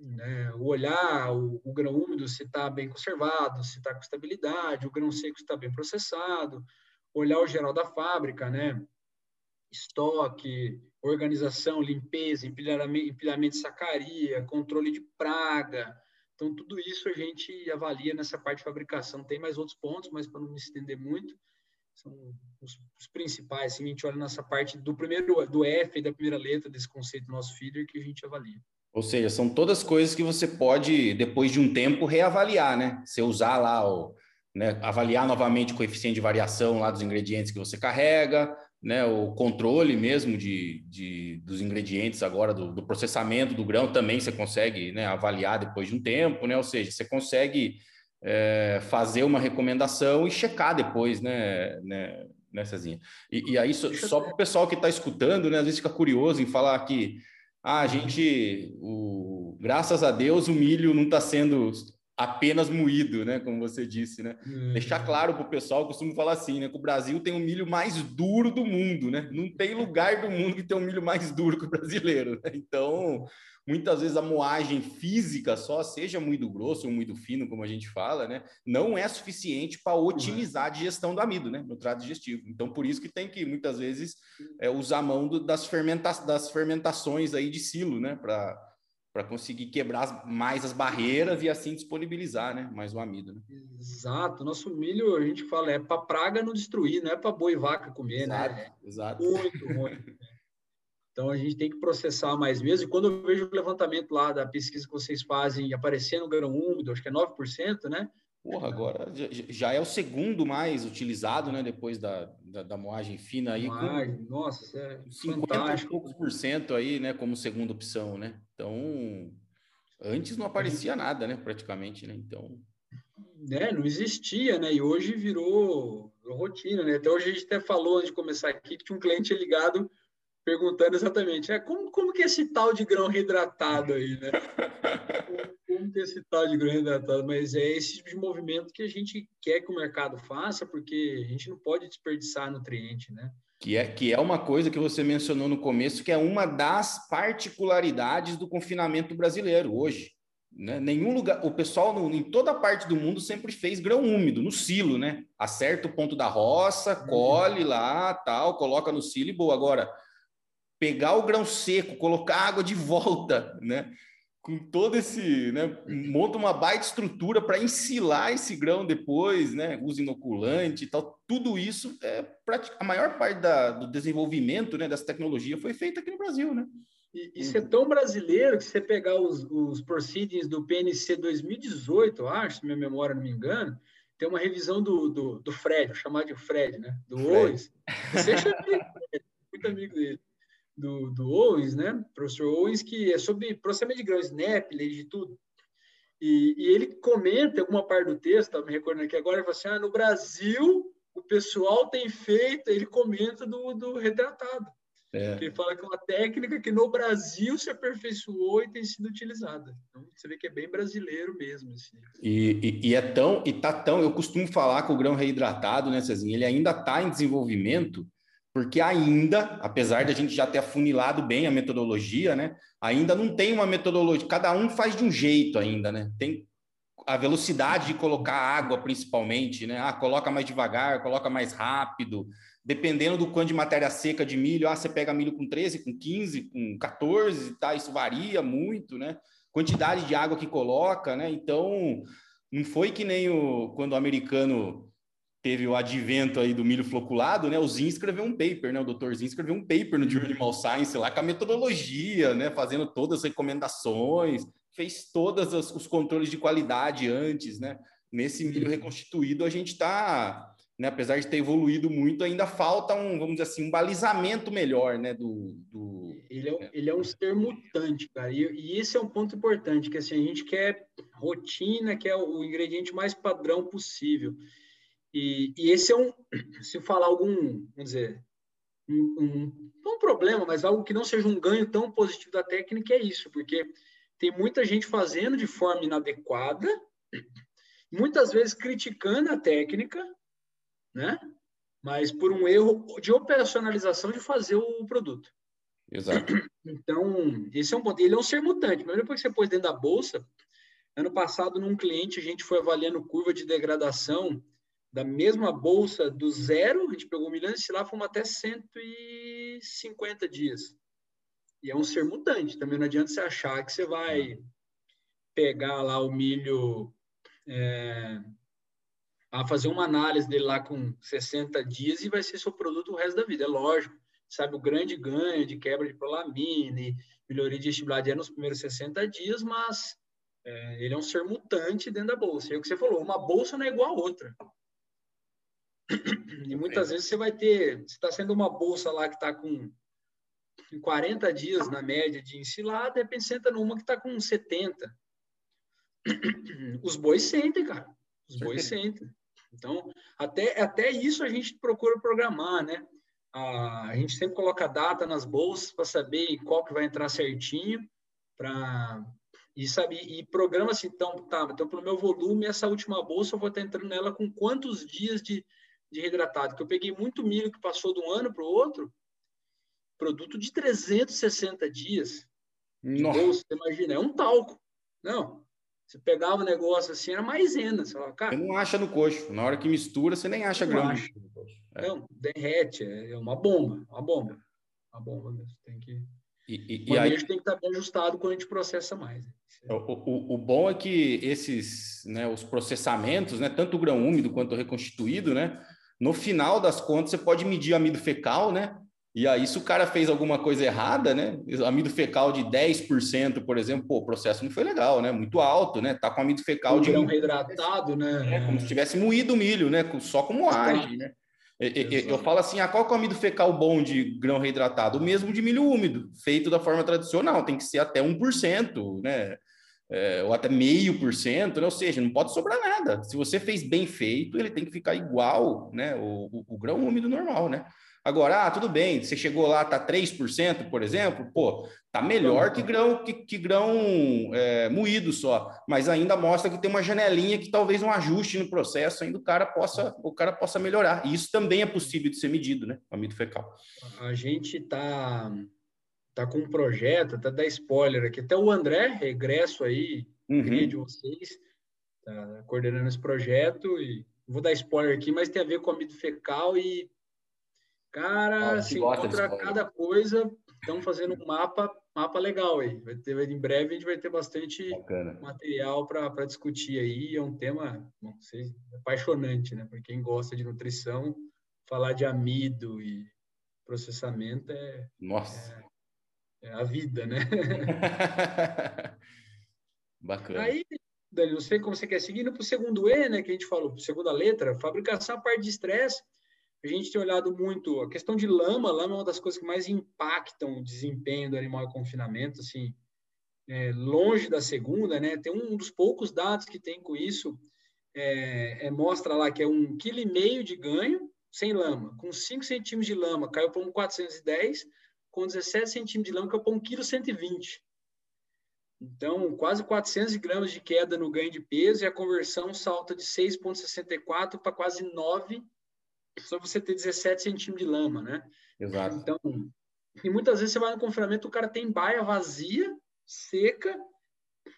né, olhar o, o, grão úmido se está bem conservado, se está com estabilidade, o grão seco está bem processado, olhar o geral da fábrica, né? Estoque, organização, limpeza, empilhamento, empilhamento de sacaria, controle de praga. Então, tudo isso a gente avalia nessa parte de fabricação. Tem mais outros pontos, mas para não me estender muito, são os, os, principais. Assim, a gente olha nessa parte do primeiro, do F, da primeira letra desse conceito do nosso feeder, que a gente avalia. Ou seja, são todas coisas que você pode, depois de um tempo, reavaliar, né? Você usar lá o, né, avaliar novamente o coeficiente de variação lá dos ingredientes que você carrega, né, o controle mesmo de, de dos ingredientes agora, do, do, processamento do grão, também você consegue né, avaliar depois de um tempo, né? Ou seja, você consegue é, fazer uma recomendação e checar depois, né, né, né Cezinha? E, e aí, só, só para o pessoal que está escutando, né, às vezes fica curioso em falar que ah, a gente, o, graças a Deus, o milho não está sendo apenas moído, né? Como você disse, né? Uhum. Deixar claro para o pessoal, costumo falar assim, né? Que o Brasil tem o milho mais duro do mundo, né? Não tem lugar do mundo que tem um milho mais duro que o brasileiro. Né? Então, muitas vezes a moagem física só, seja muito grosso ou muito fino, como a gente fala, né? Não é suficiente para otimizar a digestão do amido, né? No trato digestivo. Então, por isso que tem que, muitas vezes, é, usar a mão do, das, fermenta das fermentações aí de silo, né? Para para conseguir quebrar mais as barreiras e assim disponibilizar, né, mais o amido. Né? Exato. Nosso milho, a gente fala, é para praga não destruir, não é para boi e vaca comer, né? exato, né? Exato. Muito ruim. Então a gente tem que processar mais mesmo. E quando eu vejo o levantamento lá da pesquisa que vocês fazem aparecendo grão úmido, acho que é 9%, né? Porra, agora já é o segundo mais utilizado, né? Depois da, da, da moagem fina aí. Moagem, com nossa, é 50 fantástico. poucos por cento aí, né? Como segunda opção, né? Então, antes não aparecia nada, né? Praticamente, né? Então... É, não existia, né? E hoje virou, virou rotina, né? Até hoje a gente até falou, antes de começar aqui, que tinha um cliente ligado perguntando exatamente, é, como, como que é esse tal de grão reidratado aí, né? como que é esse tal de grão reidratado? Mas é esse tipo de movimento que a gente quer que o mercado faça, porque a gente não pode desperdiçar nutriente, né? Que é, que é uma coisa que você mencionou no começo, que é uma das particularidades do confinamento brasileiro hoje. Né? Nenhum lugar, o pessoal no, em toda parte do mundo sempre fez grão úmido, no silo, né? Acerta o ponto da roça, uhum. colhe lá, tal, coloca no silo e boa. Agora, pegar o grão seco, colocar água de volta, né? Com todo esse, né? Monta uma baita estrutura para ensilar esse grão depois, né? Usa inoculante e tal. Tudo isso é a maior parte da, do desenvolvimento, né? Dessa tecnologia foi feita aqui no Brasil, né? E, isso é tão brasileiro que você pegar os, os proceedings do PNC 2018, eu acho, se minha memória não me engana, tem uma revisão do, do, do Fred, vou chamar de Fred, né? Do Owens. Você chama muito amigo dele do, do Owens, né? Professor Owens, que é sobre processamento de grãos, SNAP, lei de tudo. E, e, ele comenta alguma parte do texto, tá me recordando aqui agora, ele fala assim, ah, no Brasil o pessoal tem feito, ele comenta do, do retratado. É. Ele fala que é uma técnica que no Brasil se aperfeiçoou e tem sido utilizada. Então, você vê que é bem brasileiro mesmo. Assim. E, e, e, é tão, e tá tão, eu costumo falar que o grão reidratado, né, Cezinha, ele ainda está em desenvolvimento, porque ainda, apesar de a gente já ter afunilado bem a metodologia, né, ainda não tem uma metodologia, cada um faz de um jeito ainda, né? Tem a velocidade de colocar água, principalmente, né? Ah, coloca mais devagar, coloca mais rápido, dependendo do quanto de matéria seca de milho, ah, você pega milho com 13, com 15, com 14, tá? Isso varia muito, né? Quantidade de água que coloca, né? Então, não foi que nem o quando o americano teve o advento aí do milho floculado, né? O Zin escreveu um paper, né? O doutor Zin escreveu um paper no Journal Animal Science lá com a metodologia, né? Fazendo todas as recomendações, fez todos os controles de qualidade antes, né? Nesse milho reconstituído, a gente está, né? Apesar de ter evoluído muito, ainda falta um, vamos dizer assim, um balizamento melhor, né? Do, do ele, é, né? ele é um ser mutante, cara. E, e esse é um ponto importante, que assim, a gente quer rotina, que é o ingrediente mais padrão possível. E, e, esse é um, se falar algum, vamos dizer, um, um, um, problema, mas algo que não seja um ganho tão positivo da técnica é isso, porque tem muita gente fazendo de forma inadequada, muitas vezes criticando a técnica, né? Mas por um erro de operacionalização de fazer o produto. Exato. Então, esse é um ponto. Ele é um ser mutante, mas depois que você pôs dentro da bolsa, ano passado, num cliente, a gente foi avaliando curva de degradação da mesma bolsa do zero, a gente pegou um milhão e lá fomos até 150 dias. E é um ser mutante, também não adianta você achar que você vai pegar lá o milho, é, a fazer uma análise dele lá com 60 dias e vai ser seu produto o resto da vida. É lógico, sabe o grande ganho de quebra de prolamina e melhoria de estimulador nos primeiros 60 dias, mas é, ele é um ser mutante dentro da bolsa. E é o que você falou, uma bolsa não é igual a outra. E muitas vezes você vai ter, se está sendo uma bolsa lá que está com 40 dias na média de ensilada, de repente você entra numa que está com 70. Os bois sentem, cara. Os bois sentem. Então, até, até isso a gente procura programar, né? A, gente sempre coloca data nas bolsas para saber qual que vai entrar certinho, para e sabe e programa assim, então, tá, então pelo meu volume essa última bolsa eu vou estar entrando nela com quantos dias de, de reidratado? Que eu peguei muito milho que passou de um ano para o outro, produto de 360 dias. De bolsa, imagina, é um talco. Não, você pegava o negócio assim, era maisena. Você, falava, cara, você não acha no coxo. Na hora que mistura, você nem acha grama. É. Não, derrete. É uma bomba. Uma bomba. Uma bomba mesmo. Tem que... E, e, e aí... tem que estar bem ajustado quando a gente processa mais. Né? O, o, o, bom é que esses, né, os processamentos, né, tanto o grão úmido quanto o reconstituído, né, no final das contas você pode medir amido fecal, né, e aí, se o cara fez alguma coisa errada, né? Amido fecal de 10%, por exemplo, pô, o processo não foi legal, né? Muito alto, né? Tá com amido fecal o de. Grão reidratado, né? É, como se tivesse moído o milho, né? Só com moagem, né? Eu falo assim, ah, qual é o amido fecal bom de grão reidratado? O mesmo de milho úmido, feito da forma tradicional, tem que ser até 1%, né? É, ou até meio por cento, né? ou seja, não pode sobrar nada. Se você fez bem feito, ele tem que ficar igual, né? O, o, o grão úmido normal, né? Agora, ah, tudo bem, você chegou lá, tá 3%, por exemplo, pô, tá melhor que grão, que, que grão é, moído só, mas ainda mostra que tem uma janelinha que talvez um ajuste no processo ainda o cara possa, o cara possa melhorar. E isso também é possível de ser medido, né? Amido fecal. A gente tá, tá com um projeto, até dar spoiler aqui, até o André, regresso aí, uhum. de vocês, tá coordenando esse projeto e vou dar spoiler aqui, mas tem a ver com amido fecal e Cara, ah, se encontra cada coisa. Estamos fazendo um mapa, mapa legal aí. Vai ter, em breve a gente vai ter bastante Bacana. material para discutir aí. É um tema, não sei, apaixonante, né? Para quem gosta de nutrição, falar de amido e processamento é, Nossa. é, é a vida, né? Bacana. Aí, Dani, não sei como você quer seguir, para o segundo E, né, que a gente falou, segunda letra, fabricação, a parte de estresse a gente tem olhado muito a questão de lama. Lama é uma das coisas que mais impactam o desempenho do animal em confinamento, assim, é, longe da segunda, né? Tem um dos poucos dados que tem com isso, é, é, mostra lá que é um quilo e meio de ganho sem lama. Com 5 centímetros de lama, caiu para um 410, com 17 centímetros de lama, caiu para um quilo 120. Então, quase 400 gramas de queda no ganho de peso e a conversão salta de 6,64 para quase 9 só você ter 17 centímetros de lama, né? Exato. Então, e muitas vezes você vai no confinamento, o cara tem baia vazia, seca,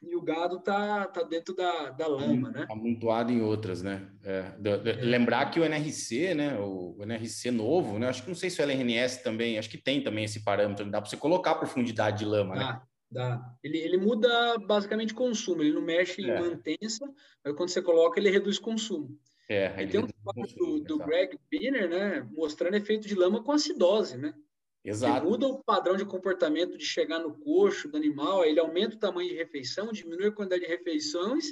e o gado tá, tá dentro da, da lama, né? Amontoado em outras, né? É, é. Lembrar que o NRC, né? O, o, NRC novo, né? Acho que não sei se o LRNS também, acho que tem também esse parâmetro, dá para você colocar profundidade de lama, dá, né? Dá. Ele, ele muda basicamente consumo, ele não mexe é. em mantença, mas quando você coloca, ele reduz consumo. É, e tem um trabalho do, do Greg Binner, né, mostrando efeito de lama com acidose, né? Exato. Muda o padrão de comportamento de chegar no coxo do animal, ele aumenta o tamanho de refeição, diminui a quantidade de refeições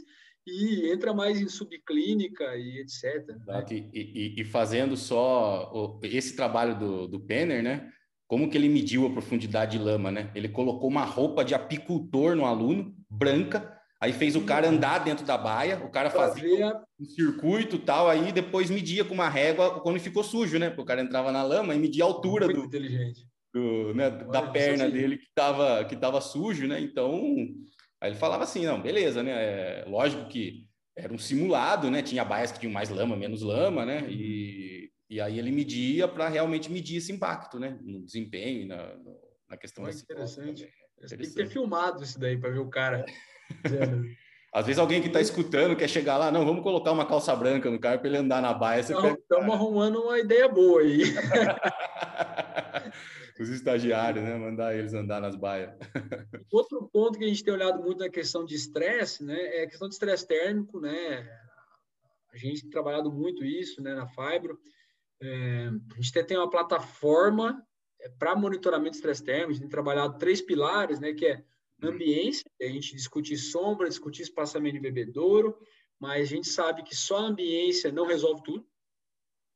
e entra mais em subclínica e etc. Né? Exato. Né? E, e, e, fazendo só esse trabalho do, do Penner, né? Como que ele mediu a profundidade de lama, né? Ele colocou uma roupa de apicultor no aluno, branca, Aí fez o cara andar dentro da baia, o cara fazia um circuito tal, aí depois media com uma régua quando ficou sujo, né? Porque o cara entrava na lama e media a altura Muito do, inteligente. Do, né, da perna dele que tava, que tava sujo, né? Então, aí ele falava assim, não, beleza, né? É, lógico que era um simulado, né? Tinha baias que tinham mais lama, menos lama, né? E, e aí ele media para realmente medir esse impacto, né? No desempenho, na, na questão Olha, da interessante. interessante. Tem que ter filmado isso daí para ver o cara. Às vezes alguém que está escutando quer chegar lá, não, vamos colocar uma calça branca no cara para ele andar na baia. Estamos pega... arrumando uma ideia boa aí. Os estagiários, né? Mandar eles andar nas baias. Outro ponto que a gente tem olhado muito na questão de estresse, né? É a questão de estresse térmico, né? A gente tem trabalhado muito isso, né? Na Fibro. É, a gente tem uma plataforma é, para monitoramento de estresse térmico. A gente tem trabalhado três pilares, né? Que é ambiência, a gente discutir sombra, discutir espaçamento de bebedouro, mas a gente sabe que só a ambiência não resolve tudo.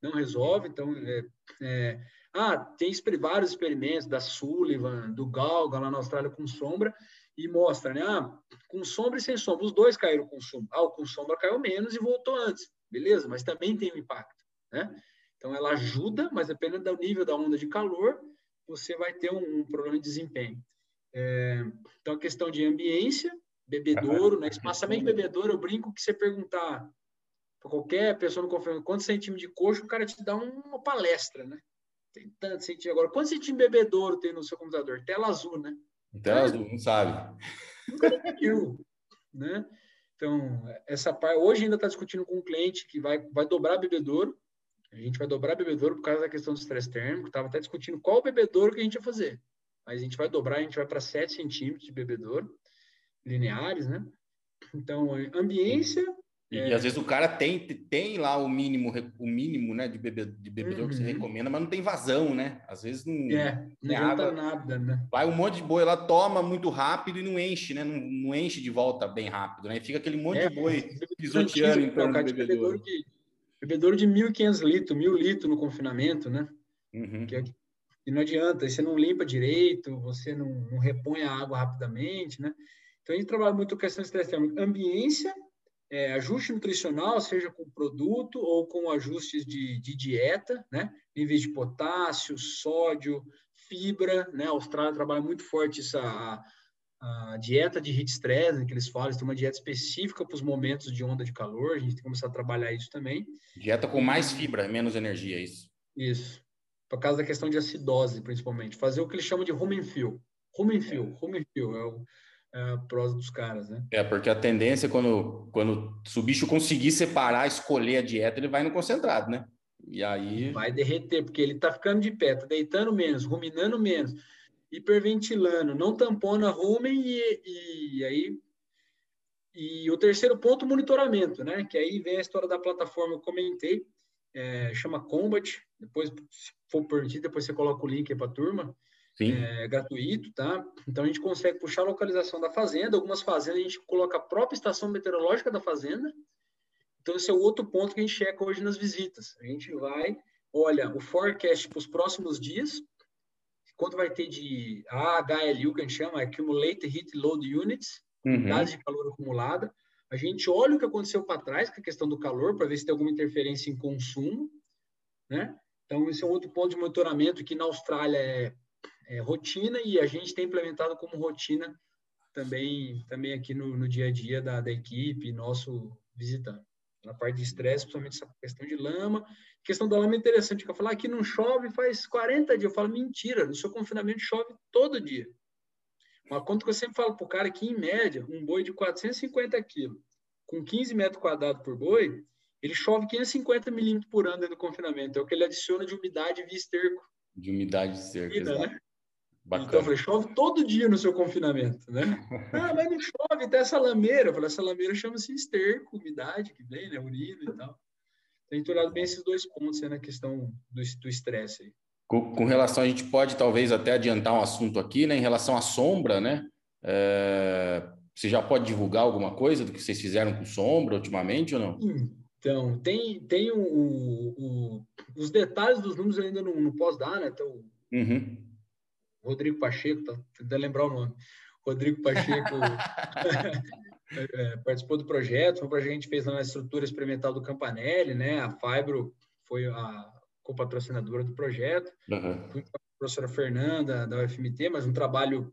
não resolve. Então, é, é, ah, tem vários experimentos da Sullivan, do Galga lá na Austrália com sombra, e mostra, né? Ah, com sombra e sem sombra, os dois caíram com sombra. Ah, o com sombra caiu menos e voltou antes, beleza? Mas também tem um impacto, né? Então, ela ajuda, mas dependendo do nível da onda de calor, você vai ter um, um problema de desempenho. É, então, a questão de ambiência, bebedouro, né? espaçamento de bebedouro, eu brinco que você perguntar para qualquer pessoa no confinamento quantos centímetros de coxo, o cara te dá uma palestra, né? Tem tanto centímetro. Agora, quantos centímetros de bebedouro tem no seu computador? Tela azul, né? Tela é. azul, não sabe. Nunca viu, né? Então, essa parte, hoje ainda está discutindo com um cliente que vai, vai dobrar bebedouro, a gente vai dobrar bebedouro por causa da questão do estresse térmico. Estava até discutindo qual bebedouro que a gente ia fazer. Mas a gente vai dobrar, a gente vai para 7 centímetros de bebedouro lineares, né? Então, ambiência. E, é... às vezes o cara tem, tem lá o mínimo, o mínimo né, de, bebe, de bebedouro uhum. que você uhum. recomenda, mas não tem vazão, né? Às vezes não. É, não adianta nada, né? Vai um monte de boi lá, toma muito rápido e não enche, né? Não, não enche de volta bem rápido, né? Fica aquele monte é, de boi pisoteando em torno do bebedouro. Que, bebedouro de 1.500 litros, 1.000 litros no confinamento, né? Uhum. Que, é que não adianta, você não limpa direito, você não, não repõe a água rapidamente, né? Então, a gente trabalha muito com questão de estresse térmico. Ambiência, é, ajuste nutricional, seja com produto ou com ajustes de, de dieta, né? Níveis de potássio, sódio, fibra, né? A Austrália trabalha muito forte essa a, a dieta de heat stress, né, que eles falam, eles têm uma dieta específica para os momentos de onda de calor, a gente tem que começar a trabalhar isso também. Dieta com mais fibra, menos energia, é isso? Isso. Por causa da questão de acidose, principalmente. Fazer o que eles chamam de home and feel. Home and feel, home and feel é o a prosa dos caras, né? É, porque a tendência, quando, quando se o bicho conseguir separar, escolher a dieta, ele vai no concentrado, né? E aí. Vai derreter, porque ele tá ficando de pé, tá deitando menos, ruminando menos, hiperventilando, não tampona rumen e, e aí. E o terceiro ponto, monitoramento, né? Que aí vem a história da plataforma, eu comentei, é, chama Combat. Depois, for permitido, depois você coloca o link aí para a turma é, gratuito, tá? Então a gente consegue puxar a localização da fazenda. Algumas fazendas a gente coloca a própria estação meteorológica da fazenda. Então esse é o outro ponto que a gente checa hoje nas visitas. A gente vai, olha o forecast para os próximos dias, quanto vai ter de AHLU, que a gente chama, Accumulated Heat Load Units, uhum. dados de calor acumulada. A gente olha o que aconteceu para trás, com a questão do calor, para ver se tem alguma interferência em consumo, né? Então, esse é um outro ponto de monitoramento que na Austrália é é, rotina e a gente tem implementado como rotina também, também aqui no, no dia a dia da, da equipe, nosso visitante. Na parte de estresse, principalmente essa questão de lama. A questão da lama é interessante, que eu falo, aqui não chove faz 40 dias. Eu falo, mentira, no seu confinamento chove todo dia. Uma conta que eu sempre falo para o cara que, em média, um boi de 450 quilos, com 15 metros quadrados por boi, ele chove 550 milímetros por ano dentro do confinamento. É o que ele adiciona de umidade via esterco. De umidade de esterco, né? Bacana. Então eu falei, chove todo dia no seu confinamento, né? ah, mas não chove, tem essa lameira. Eu falei, essa lameira chama-se esterco, umidade que vem, né? Urina e tal. Tem olhado bem esses dois pontos aí na questão do estresse. Com, com, relação, a gente pode talvez até adiantar um assunto aqui, né? Em relação à sombra, né? É, você já pode divulgar alguma coisa do que vocês fizeram com sombra ultimamente ou não? Então, tem, tem o, o, os detalhes dos números eu ainda não, não posso dar, né? Então, uhum Rodrigo Pacheco, tá tentando lembrar o nome. Rodrigo Pacheco é, participou do projeto, foi um projeto que a gente fez na estrutura experimental do Campanelli, né? A Fibro foi a co-patrocinadora do projeto. Uhum. Fui com a professora Fernanda, da UFMT, mas um trabalho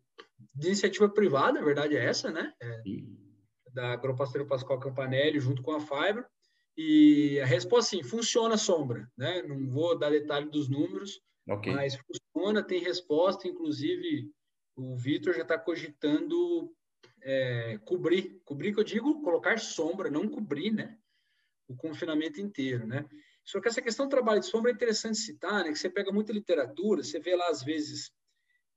de iniciativa privada, a verdade é essa, né? É, da Agropasteiro Pascoal Campanelli, junto com a Fibro. E a resposta, sim, funciona a sombra, né? Não vou dar detalhe dos números, Okay. Mas funciona, tem resposta, inclusive o Vitor já está cogitando é, cobrir, cobrir que eu digo colocar sombra, não cobrir, né? O confinamento inteiro, né? Só que essa questão do trabalho de sombra é interessante citar, né? Que você pega muita literatura, você vê lá às vezes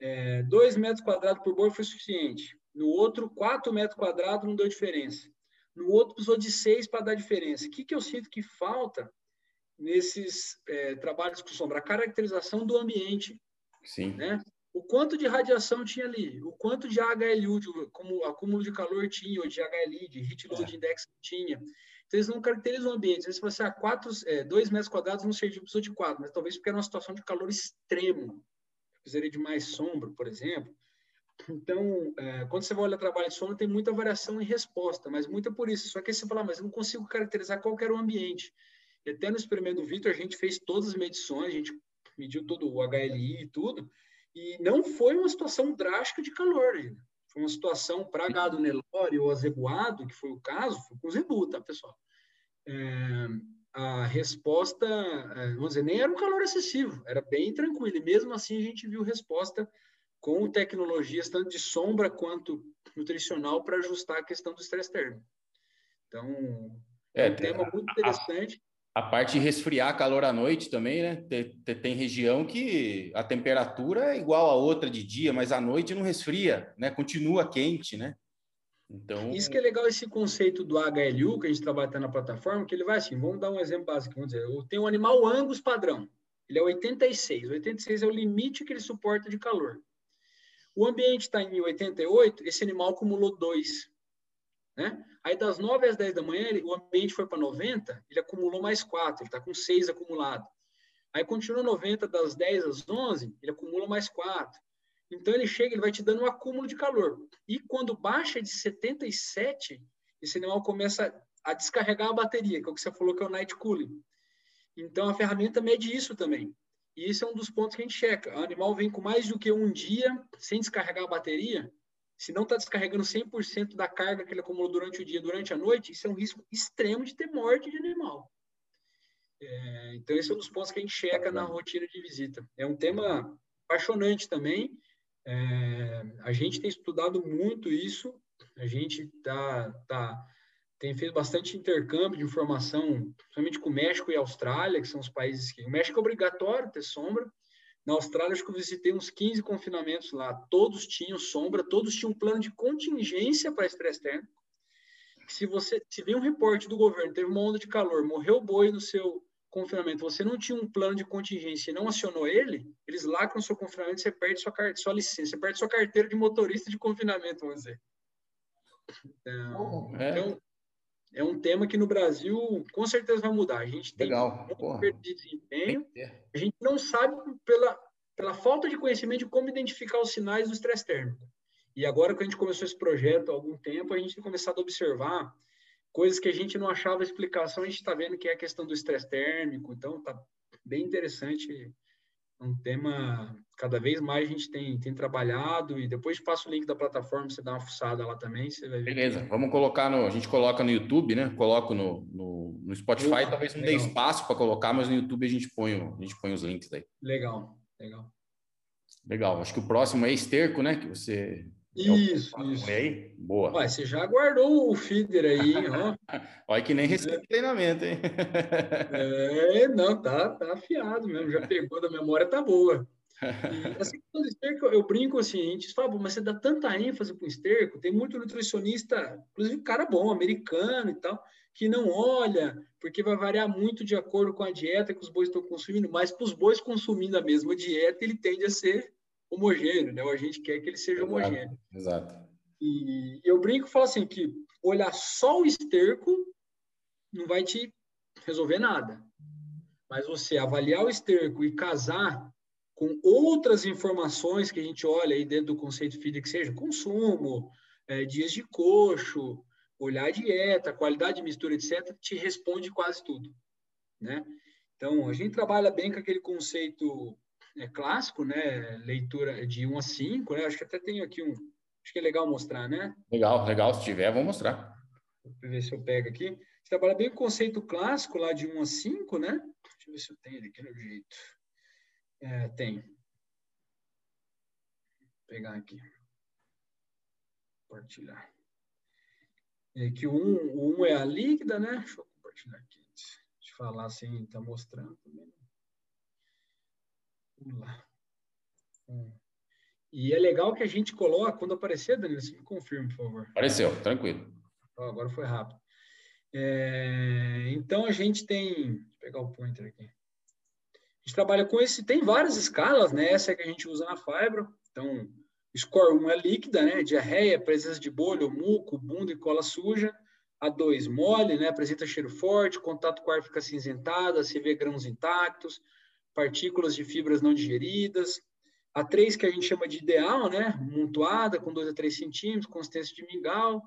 é, dois metros quadrados por boi foi suficiente. No outro, quatro metros quadrados não deu diferença. No outro, precisou de seis para dar diferença. O que, que eu sinto que falta nesses é, trabalhos com sombra, a caracterização do ambiente. Sim. Né? O quanto de radiação tinha ali, o quanto de HLU, de, como acúmulo de calor tinha, ou de HLI, de heat load é. index tinha. Então, eles não caracterizam o ambiente. Se você a quatro, é, dois metros quadrados, não seria precisou de quatro, mas talvez porque era uma situação de calor extremo. Precisaria de mais sombra, por exemplo. Então, é, quando você vai olhar trabalho de sombra, tem muita variação em resposta, mas muita por isso. Só que aí você fala, ah, mas eu não consigo caracterizar qual era o ambiente. E até no experimento do Vitor, a gente fez todas as medições, a gente mediu todo o HLI e tudo, e não foi uma situação drástica de calor. Foi uma situação para gado Nelore ou azebuado, que foi o caso, foi com zebu, tá, pessoal? É, a resposta, é, vamos dizer, nem era um calor excessivo, era bem tranquilo. E mesmo assim a gente viu resposta com tecnologias tanto de sombra quanto nutricional para ajustar a questão do estresse térmico. Então, é, é um tema muito interessante. A, a, parte de resfriar calor à noite também, né? Tem, tem, região que a temperatura é igual a outra de dia, mas à noite não resfria, né? Continua quente, né? Então... Isso que é legal esse conceito do HLU, que a gente trabalha na plataforma, que ele vai assim, vamos dar um exemplo básico, vamos dizer, eu tenho um animal Angus padrão, ele é 86, 86 é o limite que ele suporta de calor. O ambiente está em 88, esse animal acumulou 2. Né? Aí das 9 às 10 da manhã, ele, o ambiente foi para 90, ele acumulou mais 4, ele está com 6 acumulado. Aí continua 90 das 10 às 11, ele acumula mais 4. Então ele chega, ele vai te dando um acúmulo de calor. E quando baixa de 77, esse animal começa a descarregar a bateria, que é o que você falou que é o night cooling. Então a ferramenta mede isso também. E isso é um dos pontos que a gente checa. O animal vem com mais do que um dia sem descarregar a bateria. Se não está descarregando 100% da carga que ele acumulou durante o dia, durante a noite, isso é um risco extremo de ter morte de animal. É, então, esse é um dos pontos que a gente checa na rotina de visita. É um tema apaixonante também. É, a gente tem estudado muito isso. A gente tá, tá tem feito bastante intercâmbio de informação, principalmente com o México e Austrália, que são os países que. O México é obrigatório ter sombra. Na Austrália, acho que eu visitei uns 15 confinamentos lá. Todos tinham sombra, todos tinham um plano de contingência para estresse térmico. Se você se vem um reporte do governo, teve uma onda de calor, morreu boi no seu confinamento, você não tinha um plano de contingência e não acionou ele, eles lacram seu confinamento, você perde sua, sua licença, você perde sua carteira de motorista de confinamento, vamos dizer. Então, é. então é um tema que no Brasil com certeza vai mudar. A gente tem Legal. um de desempenho, a gente não sabe pela, pela falta de conhecimento de como identificar os sinais do estresse térmico. E agora que a gente começou esse projeto há algum tempo, a gente tem começado a observar coisas que a gente não achava explicação, a gente está vendo que é a questão do estresse térmico, então tá bem interessante um tema cada vez mais a gente tem, tem trabalhado e depois passa o link da plataforma, você dá uma fuçada lá também, você vai ver. Beleza, vamos colocar no, a gente coloca no YouTube, né? Coloco no, no, no Spotify, Opa, talvez não legal. dê espaço para colocar, mas no YouTube a gente põe, a gente põe os links aí. Legal, legal. Legal, acho que o próximo é esterco, né? Que você isso, é isso. Aí? Boa. Ué, você já guardou o feeder aí, ó. Olha que nem recebeu é. treinamento, hein? é, não, tá, tá afiado mesmo, já pegou da memória, tá boa. E, assim, esterco, eu brinco assim, a gente fala, mas você dá tanta ênfase para o esterco, tem muito nutricionista, inclusive cara bom, americano e tal, que não olha, porque vai variar muito de acordo com a dieta que os bois estão consumindo, mas para os bois consumindo a mesma dieta, ele tende a ser homogêneo, né? Ou a gente quer que ele seja exato, homogêneo. Exato. E eu brinco e falo assim que olhar só o esterco não vai te resolver nada. Mas você avaliar o esterco e casar com outras informações que a gente olha aí dentro do conceito FIDE, que seja consumo, é, dias de coxo, olhar a dieta, qualidade de mistura, etc., te responde quase tudo, né? Então, a gente trabalha bem com aquele conceito é, clássico, né? Leitura de 1 a 5, né? Acho que até tenho aqui um. Acho que é legal mostrar, né? Legal, legal. Se tiver, vou mostrar. Vou ver se eu pego aqui. Você trabalha bem com o conceito clássico lá de 1 a 5, né? Deixa eu ver se eu tenho ele aqui no jeito. É, tem. Vou pegar aqui. Compartilhar. É que o 1 um, o um é a líquida, né? Deixa eu compartilhar aqui. Deixa eu falar assim, tá mostrando também. Vamos lá. E é legal que a gente coloca, quando aparecer, Danilo, você me confirma, por favor. Apareceu, tranquilo. agora foi rápido. É, então a gente tem. Vou pegar o pointer aqui. A gente trabalha com esse. Tem várias escalas, né? Essa é que a gente usa na Fibro. Então, score 1 é líquida, né? Diarreia, presença de bolha, muco, bunda e cola suja. A2 mole, né? Apresenta cheiro forte, contato com ar fica acinzentado, você vê grãos intactos, partículas de fibras não digeridas. A 3 que a gente chama de ideal, né? Montuada, com 2 a 3 centímetros, consistência de mingau,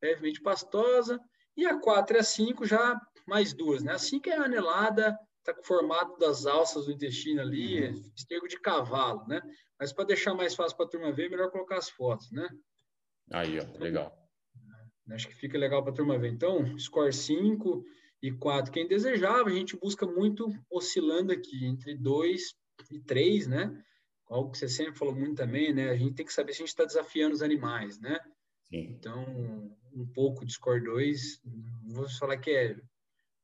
levemente pastosa. E a 4 e a 5 já mais duas, né? A 5 é anelada, está com o formato das alças do intestino ali, uhum. esterco de cavalo, né? Mas para deixar mais fácil para a turma ver, é melhor colocar as fotos, né? Aí, ó, legal. Acho que fica legal para a turma ver. Então, score 5 e 4. Quem desejava, a gente busca muito oscilando aqui entre 2 e 3, né? Algo que você sempre falou muito também, né? A gente tem que saber se a gente está desafiando os animais, né? Sim. Então, um pouco de score 2, não vou falar que é,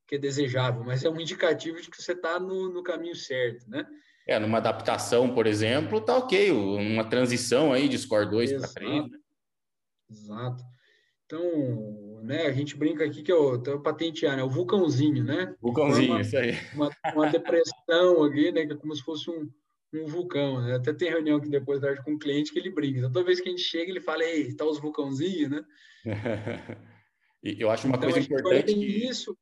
que é desejável, mas é um indicativo de que você está no, no caminho certo, né? É, numa adaptação, por exemplo, tá ok. Uma transição aí de score 2 para 3, né? Exato. Então, né, a gente brinca aqui que é o, patentear, né, o vulcãozinho, né? Vulcãozinho, uma, isso aí. Uma, uma, depressão aqui, né, que é como se fosse um, um vulcão, né? Até tem reunião aqui depois da com um cliente que ele brinca. Então, toda vez que a gente chega, ele fala, ei, tá os vulcãozinhos, né? eu acho uma então, coisa importante que... Isso...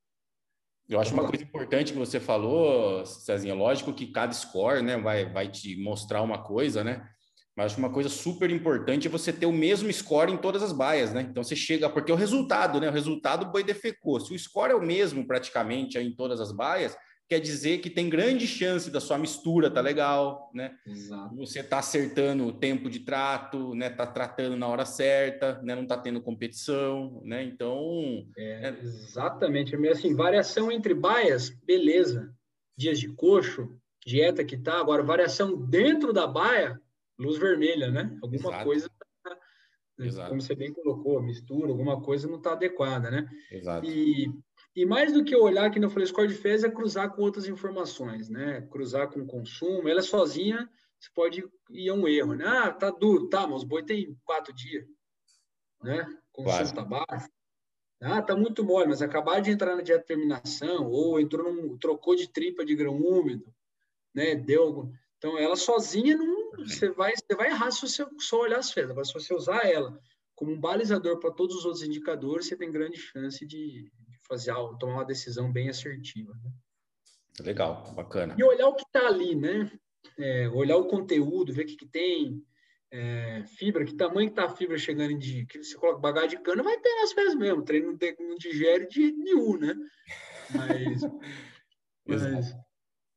Eu acho uma coisa importante que você falou, Cezinha, lógico que cada score, né, vai, vai te mostrar uma coisa, né? Mas uma coisa super importante é você ter o mesmo score em todas as baias, né? Então você chega, porque é o resultado, né? O resultado boi defecou. Se o score é o mesmo praticamente em todas as baias, quer dizer que tem grande chance da sua mistura tá legal, né? Exato. Você tá acertando o tempo de trato, né? Tá tratando na hora certa, né? Não tá tendo competição, né? Então, é, é... exatamente, assim, variação entre baias, beleza. Dias de coxo, dieta que tá, agora variação dentro da baia, luz vermelha, né? Alguma Exato. coisa, Exato. como você bem colocou, mistura, alguma coisa não está adequada, né? Exato. E, e mais do que olhar, que não falei, score de fezes é cruzar com outras informações, né? Cruzar com o consumo. Ela sozinha, você pode ir a um erro, né? Ah, tá duro, tá, mas o boi tem quatro dias, né? Consumo está baixo. Ah, tá muito mole, mas acabar de entrar na dieta de terminação, ou entrou num, trocou de tripa de grão úmido, né? Deu Então, ela sozinha não você vai, você vai errar se você só olhar as fezes. Agora, se você usar ela como um balizador para todos os outros indicadores, você tem grande chance de, fazer algo, tomar uma decisão bem assertiva. Né? Legal, bacana. E olhar o que está ali, né? É, olhar o conteúdo, ver o que, que tem, é, fibra, que tamanho que tá a fibra chegando de que você coloca bagagem de cana, vai ter nas fezes mesmo, treino não, não digere de nenhum, né? Mas, mas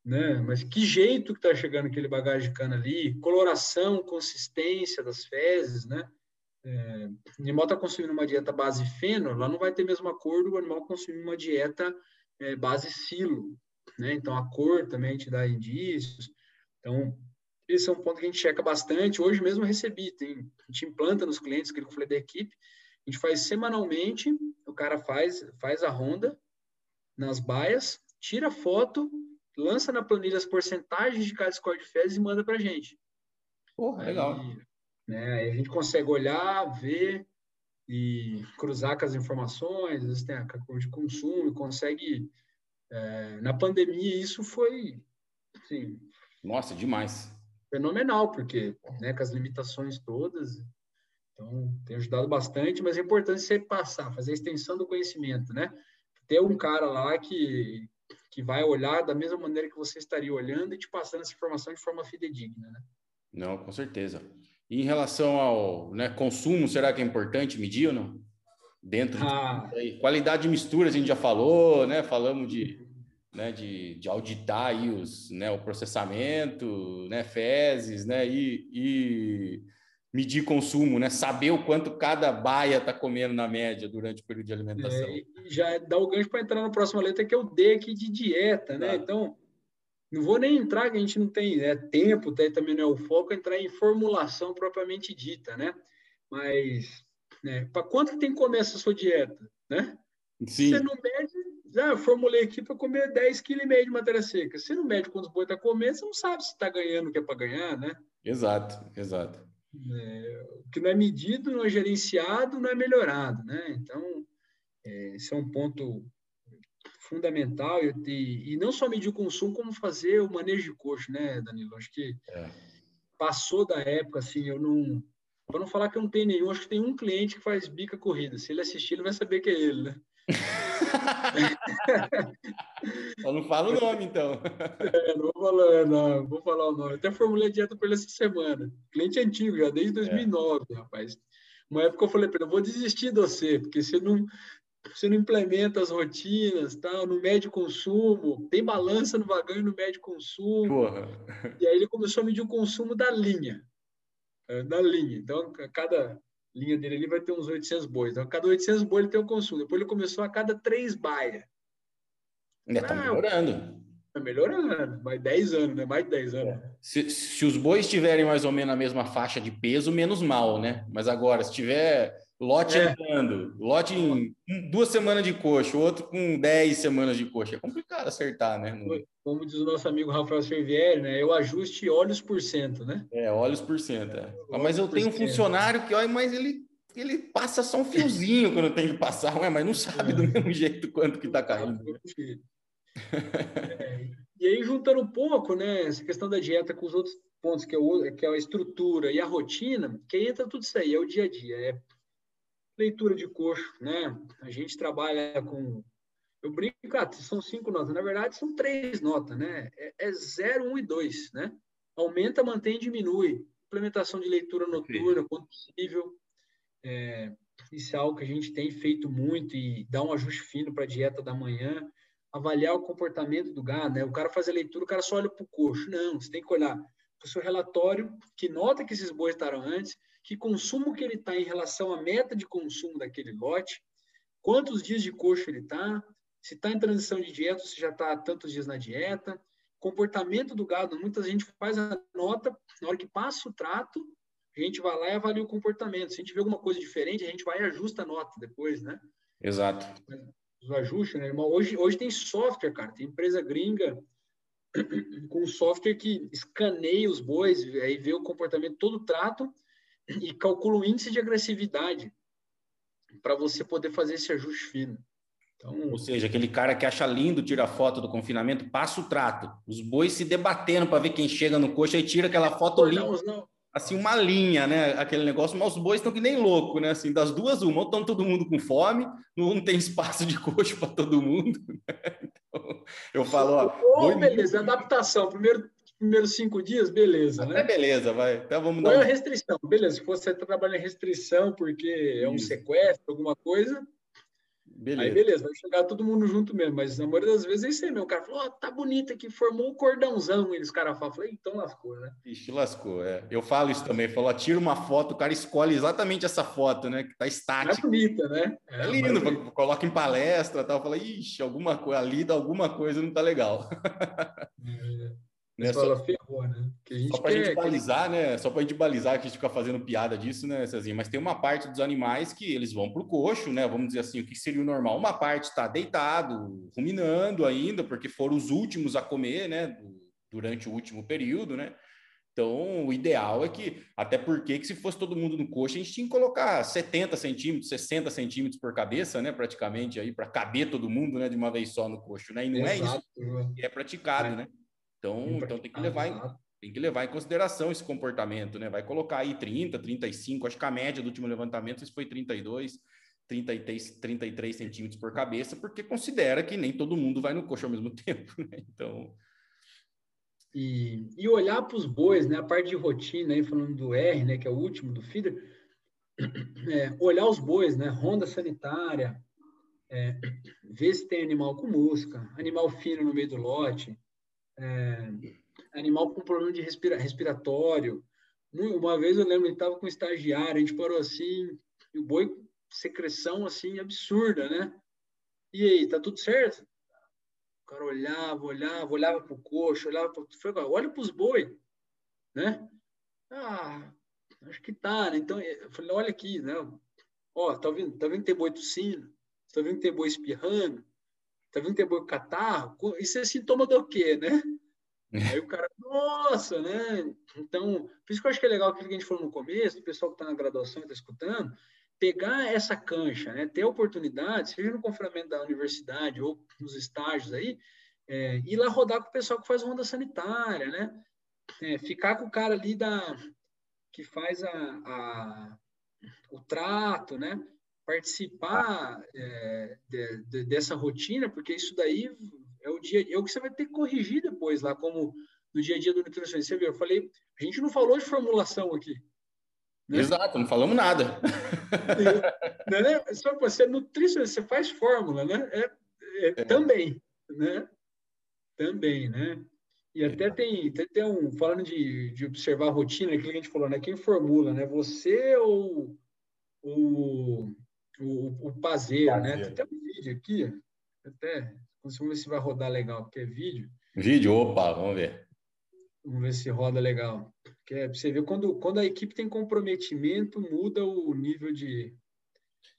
né? Mas que jeito que está chegando aquele bagagem de cana ali, coloração, consistência das fezes, né? É, o animal está consumindo uma dieta base feno, lá não vai ter mesma cor do animal consumindo uma dieta é, base silo, né? Então a cor também te dá indícios. Então esse é um ponto que a gente checa bastante. Hoje mesmo recebi, tem, a gente implanta nos clientes, que eu falei da equipe, a gente faz semanalmente, o cara faz, faz a ronda nas baias, tira foto lança na planilha as porcentagens de cada score de fezes e manda para a gente. Porra, legal. né, a gente consegue olhar, ver e cruzar com as informações, às vezes tem a cor de consumo, consegue. É, na pandemia, isso foi. Assim, Nossa, demais. Fenomenal, porque né, com as limitações todas. Então, tem ajudado bastante, mas é importante você passar, fazer a extensão do conhecimento, né? Ter um cara lá que, que vai olhar da mesma maneira que você estaria olhando e te passando essa informação de forma fidedigna, né? Não, com certeza. E em relação ao né, consumo, será que é importante medir ou não? Dentro ah. de qualidade de mistura, a gente já falou, né? Falamos de, né, de, de auditar aí os, né, o processamento, né, fezes, né, e, e medir consumo, né? Saber o quanto cada baia está comendo na média durante o período de alimentação. É, já dá o gancho para entrar na próxima letra, que é o D aqui de dieta, né? Então, não vou nem entrar, que a gente não tem né, tempo, também não é o foco, entrar em formulação propriamente dita, né? Mas, né, para quanto que tem que comer essa sua dieta, né? Sim. Você não mede, já ah, formulei aqui para comer 10,5 kg de matéria seca. Você não mede quantos boi está comendo, você não sabe se está ganhando o que é para ganhar, né? Exato, exato. É, o que não é medido, não é gerenciado, não é melhorado, né? Então, é, esse é um ponto fundamental e, e, não só medir o consumo, como fazer o manejo de coxo, né, Danilo? Acho que é. passou da época, assim, eu não... Para não falar que eu não tenho nenhum, acho que tem um cliente que faz bica corrida. Se ele assistir, ele vai saber que é ele, né? Só não fala o nome, então. É, não vou falar, não, vou falar o nome. Até formulei a dieta para ele essa semana. Cliente antigo, já desde 2009, é. rapaz. Uma época eu falei para ele, eu vou desistir de você, porque você não, você não implementa as rotinas, tal, no médio consumo, tem balança no vagão e no médio consumo. Porra. E aí ele começou a medir o consumo da linha. É, da linha. Então, a cada linha dele ali vai ter uns 800 bois. Então, a cada 800 bois ele tem o consumo. Depois ele começou a cada três baia. Ainda está melhorando. Está melhorando. Mais 10 anos, né? Mais de 10 anos. É. Se, se os bois estiverem mais ou menos na mesma faixa de peso, menos mal, né? Mas agora, se tiver lote é. andando, lote em duas semanas de coxa, o outro com 10 semanas de coxa, é complicado acertar, né? Como diz o nosso amigo Rafael Servieri, né? Eu ajuste olhos por cento, né? É, olhos por cento. É. Mas eu tenho um funcionário que, olha, mas ele ele passa só um fiozinho quando tem que passar, ué, mas não sabe do mesmo jeito quanto que está caindo. É, e aí, juntando um pouco, né, essa questão da dieta com os outros pontos, que é, o, que é a estrutura e a rotina, que aí entra tudo isso aí, é o dia a dia, é leitura de coxo, né? A gente trabalha com. Eu brinco, ah, são cinco notas, na verdade são três notas, né? É, é zero, um e dois, né? Aumenta, mantém, diminui. Implementação de leitura noturna, quando possível. É, isso é algo que a gente tem feito muito e dá um ajuste fino para a dieta da manhã avaliar o comportamento do gado, né? O cara faz a leitura, o cara só olha para o coxo. Não, você tem que olhar para o seu relatório, que nota que esses bois estaram antes, que consumo que ele está em relação à meta de consumo daquele lote, quantos dias de coxo ele está, se está em transição de dieta, se já está tantos dias na dieta, comportamento do gado. Muita gente faz a nota, na hora que passa o trato, a gente vai lá e avalia o comportamento. Se a gente vê alguma coisa diferente, a gente vai e ajusta a nota depois, né? Exato os ajustes, né, irmão? Hoje, hoje tem software, cara, tem empresa gringa com software que escaneia os bois, aí vê o comportamento, todo o trato e calcula o índice de agressividade para você poder fazer esse ajuste fino. Então, Ou seja, aquele cara que acha lindo tirar foto do confinamento, passa o trato. Os bois se debatendo para ver quem chega no coxa e tira aquela foto linda. Não, assim, uma linha, né? Aquele negócio, mas os bois estão que nem louco, né? Assim, das duas, uma, ou estão todo mundo com fome, não tem espaço de coxo para todo mundo. Né? Então, eu falo, ó. Oh, beleza, adaptação. Primeiro, primeiros cinco dias, beleza, né? É beleza, vai. Então vamos dar. Põe a restrição, beleza. Se você trabalha em restrição porque é um sequestro, alguma coisa, Beleza. Aí beleza, vai chegar todo mundo junto mesmo, mas na maioria das vezes é isso aí. O cara falou, oh, tá bonito aqui, formou um cordãozão. E os caras falam, falei, então lascou, né? Ixi, lascou, é. Eu falo isso também, falou, tira uma foto, o cara escolhe exatamente essa foto, né? Que tá estática. É bonita, né? É, é lindo, mas... coloca em palestra tal. Fala, ixi, alguma coisa ali, alguma coisa não tá legal. É. Né? Só, ferrou, né? Só para a gente balizar, que... né? Só para a gente balizar, que a gente fica fazendo piada disso, né, Cezinha? Mas tem uma parte dos animais que eles vão para o coxo, né? Vamos dizer assim, o que seria o normal. Uma parte está deitado, ruminando ainda, porque foram os últimos a comer, né? Durante o último período, né? Então, o ideal é que, até porque que se fosse todo mundo no coxo, a gente tinha que colocar 70 centímetros, 60 centímetros por cabeça, né? Praticamente aí, para caber todo mundo, né? De uma vez só no coxo, né? E não Exato, é isso que é praticado, é. né? Então, então tem que levar em, tem que levar em consideração esse comportamento, né? Vai colocar aí 30, 35, acho que a média do último levantamento foi 32, 33, 33 centímetros por cabeça, porque considera que nem todo mundo vai no coxo ao mesmo tempo, né? Então. E, e olhar para os bois, né? A parte de rotina aí, falando do R, né? Que é o último do feeder, é, olhar os bois, né? Ronda sanitária, é, ver se tem animal com música, animal fino no meio do lote, é, animal com problema de respira, respiratório. Uma vez eu lembro, ele estava com um estagiário, a gente parou assim, e o boi, secreção assim, absurda, né? E aí, tá tudo certo? O cara olhava, olhava, olhava pro coxo, olhava para olha para os boi, né? Ah, acho que tá, né? Então, eu falei, olha aqui, né? Ó, tá vendo, tá vendo que tem boi tossindo? Tá vendo que tem boi espirrando? Tá vendo que tem boi catarro? Isso é sintoma do quê, né? Aí o cara, nossa, né? Então, por isso que eu acho que é legal aquilo que a gente falou no começo, o pessoal que está na graduação e está escutando, pegar essa cancha, né? ter oportunidade, seja no confinamento da universidade ou nos estágios aí, é, ir lá rodar com o pessoal que faz ronda sanitária, né? É, ficar com o cara ali da, que faz a, a o trato, né? Participar é, de, de, dessa rotina, porque isso daí é o dia, é o que você vai ter que corrigir depois lá, como no dia a dia do nutricionista. Você viu, eu falei, a gente não falou de formulação aqui. Né? Exato, não falamos nada. E, né? Só que você é nutricionista, você faz fórmula, né? É, é, é. Também, né? Também, né? E até tem, tem, tem um, falando de, de observar a rotina, aquilo que a gente falou, né? Quem formula, né? Você ou o, o, o pazeiro, né? Tem até um vídeo aqui, até, vamos ver se vai rodar legal, porque é vídeo. Vídeo, opa, vamos ver. Vamos ver se roda legal. Que é, você ver quando, quando a equipe tem comprometimento, muda o nível de.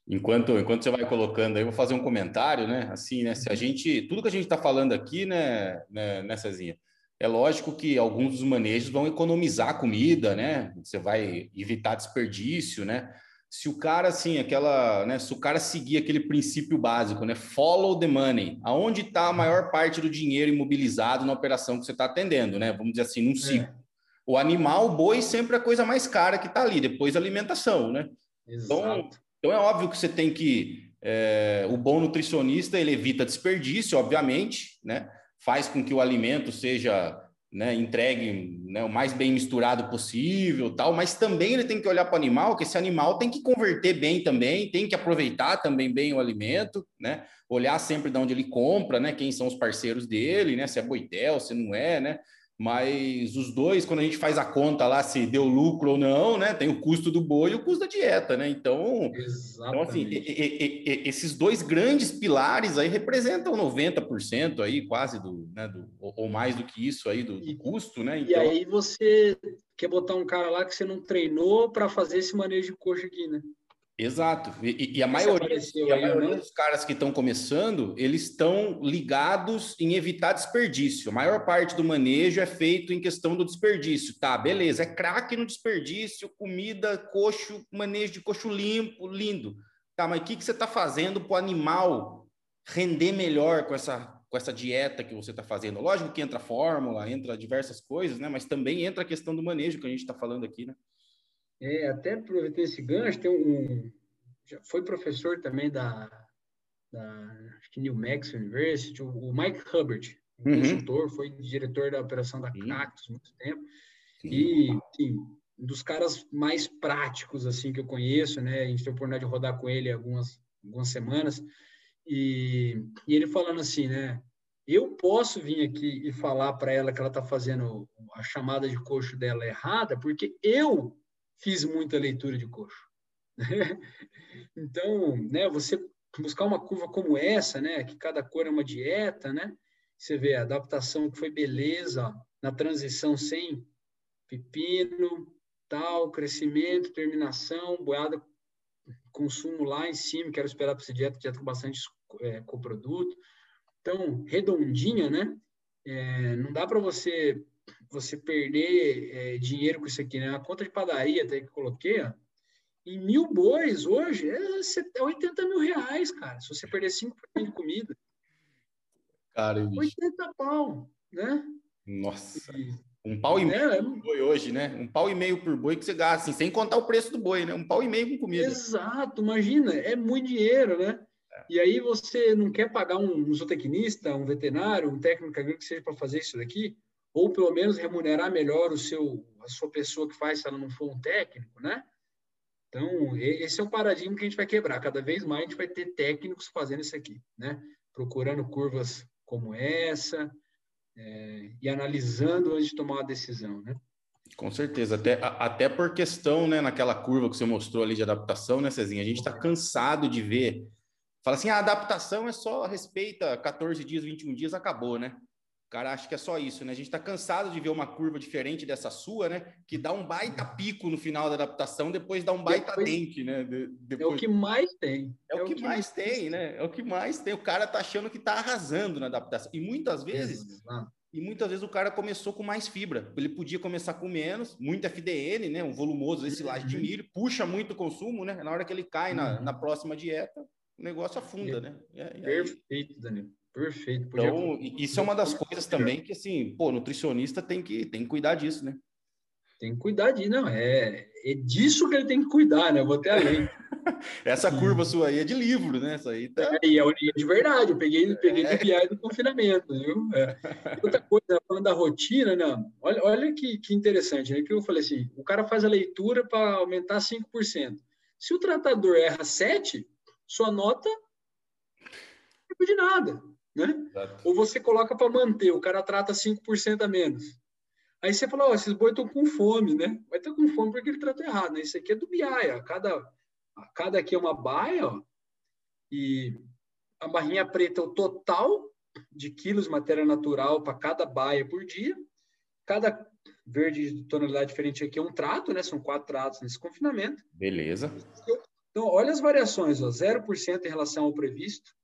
Enquanto, enquanto você vai colocando aí, eu vou fazer um comentário, né? Assim, né? Se a gente. Tudo que a gente está falando aqui, né, né, né, Cezinha? É lógico que alguns dos manejos vão economizar comida, né? Você vai evitar desperdício, né? Se o cara, assim, aquela, né? Se o cara seguir aquele princípio básico, né? Follow the money. Aonde está a maior parte do dinheiro imobilizado na operação que você está atendendo, né? Vamos dizer assim, num é. ciclo. É. O animal, o boi, sempre é a coisa mais cara que está ali, depois a alimentação, né? Então, então é óbvio que você tem que. É, o bom nutricionista ele evita desperdício, obviamente, né? faz com que o alimento seja né, entregue né, o mais bem misturado possível, tal, mas também ele tem que olhar para o animal, que esse animal tem que converter bem também, tem que aproveitar também bem o alimento, né? Olhar sempre de onde ele compra, né? Quem são os parceiros dele, né? Se é boitel, se não é, né? Mas os dois, quando a gente faz a conta lá se deu lucro ou não, né? Tem o custo do boi e o custo da dieta, né? Então, então assim, e, e, e, esses dois grandes pilares aí representam 90% aí, quase do, né, do, ou mais do que isso aí do, do custo, né? Então... E aí você quer botar um cara lá que você não treinou para fazer esse manejo de coxa aqui, né? Exato. E, e a maioria, e a maioria dos caras que estão começando, eles estão ligados em evitar desperdício. A maior parte do manejo é feito em questão do desperdício. Tá, beleza. É craque no desperdício, comida, coxo, manejo de coxo limpo, lindo. Tá, mas o que, que você está fazendo para o animal render melhor com essa, com essa dieta que você está fazendo? Lógico que entra fórmula, entra diversas coisas, né? Mas também entra a questão do manejo que a gente está falando aqui, né? É, até aproveitar esse gancho, tem um, já foi professor também da, da acho que New Mexico University, o, Mike Hubbard, um uhum. consultor, foi diretor da operação da Cactus muito tempo, Sim. e assim, um dos caras mais práticos assim que eu conheço, né? A gente teve a oportunidade de rodar com ele algumas algumas semanas e, e ele falando assim, né? Eu posso vir aqui e falar para ela que ela está fazendo a chamada de coxo dela errada, porque eu fiz muita leitura de coxo. então, né, você buscar uma curva como essa, né, que cada cor é uma dieta, né? Você vê a adaptação que foi beleza na transição sem pepino, tal, crescimento, terminação, boiada, consumo lá em cima, quero esperar para essa dieta, dieta com bastante é, coproduto. Então, redondinha, né? É, não dá para você você perder é, dinheiro com isso aqui, né? A conta de padaria até que coloquei, ó, em mil bois hoje é 80 é mil reais, cara. Se você perder 5% de comida. Cara, 80 pau, né? Nossa. E, um pau e meio é, por boi hoje, né? Um pau e meio por boi que você gasta, assim, sem contar o preço do boi, né? Um pau e meio com comida. Exato, imagina, é muito dinheiro, né? É. E aí você não quer pagar um zootecnista, um veterinário, um técnico agrícola que seja para fazer isso daqui? Ou pelo menos remunerar melhor o seu, a sua pessoa que faz, se ela não for um técnico, né? Então, esse é o paradigma que a gente vai quebrar. Cada vez mais a gente vai ter técnicos fazendo isso aqui, né? Procurando curvas como essa é, e analisando antes de tomar uma decisão, né? Com certeza, até, até por questão, né, naquela curva que você mostrou ali de adaptação, né, Cezinha? A gente está cansado de ver. Fala assim, a adaptação é só respeita 14 dias, 21 dias, acabou, né? Cara acha que é só isso, né? A gente está cansado de ver uma curva diferente dessa sua, né? Que dá um baita pico no final da adaptação, depois dá um baita depois, dente, né? De, depois... É o que mais tem. É, é o, que, que, mais tem, tem, né? É o que mais tem. O cara tá achando que tá arrasando na adaptação. E muitas vezes, e muitas vezes o cara começou com mais fibra. Ele podia começar com menos, muito FDN, né? Um volumoso esse laje de uhum. milho, puxa muito o consumo, né? Na hora que ele cai na, uhum. na próxima dieta, o negócio afunda, é. né? Perfeito, Danilo. Perfeito. Podia... Então, isso é uma das coisas também que, assim, pô, nutricionista tem que, tem que cuidar disso, né? Tem que cuidar disso, não, é, é disso que ele tem que cuidar, né? Eu vou até além. Essa curva sua aí é de livro, né? Essa aí tá... É, e é de verdade, eu peguei, peguei é. do BI do confinamento, viu? É. Outra coisa, falando da rotina, né? olha, olha que, que interessante, né? Que eu falei assim, o cara faz a leitura para aumentar 5%. Se o tratador erra 7%, sua nota não de nada, né? Exato. Ou você coloca para manter, o cara trata 5% a menos. Aí você fala, ó, oh, esses boi estão com fome, né? Vai estar com fome porque ele tratou errado, né? Isso aqui é do BI, ó. Cada, cada aqui é uma baia, ó. E a barrinha preta é o total de quilos de matéria natural para cada baia por dia. Cada verde de tonalidade diferente aqui é um trato, né? São quatro tratos nesse confinamento. Beleza. Então, olha as variações, ó. 0% em relação ao previsto,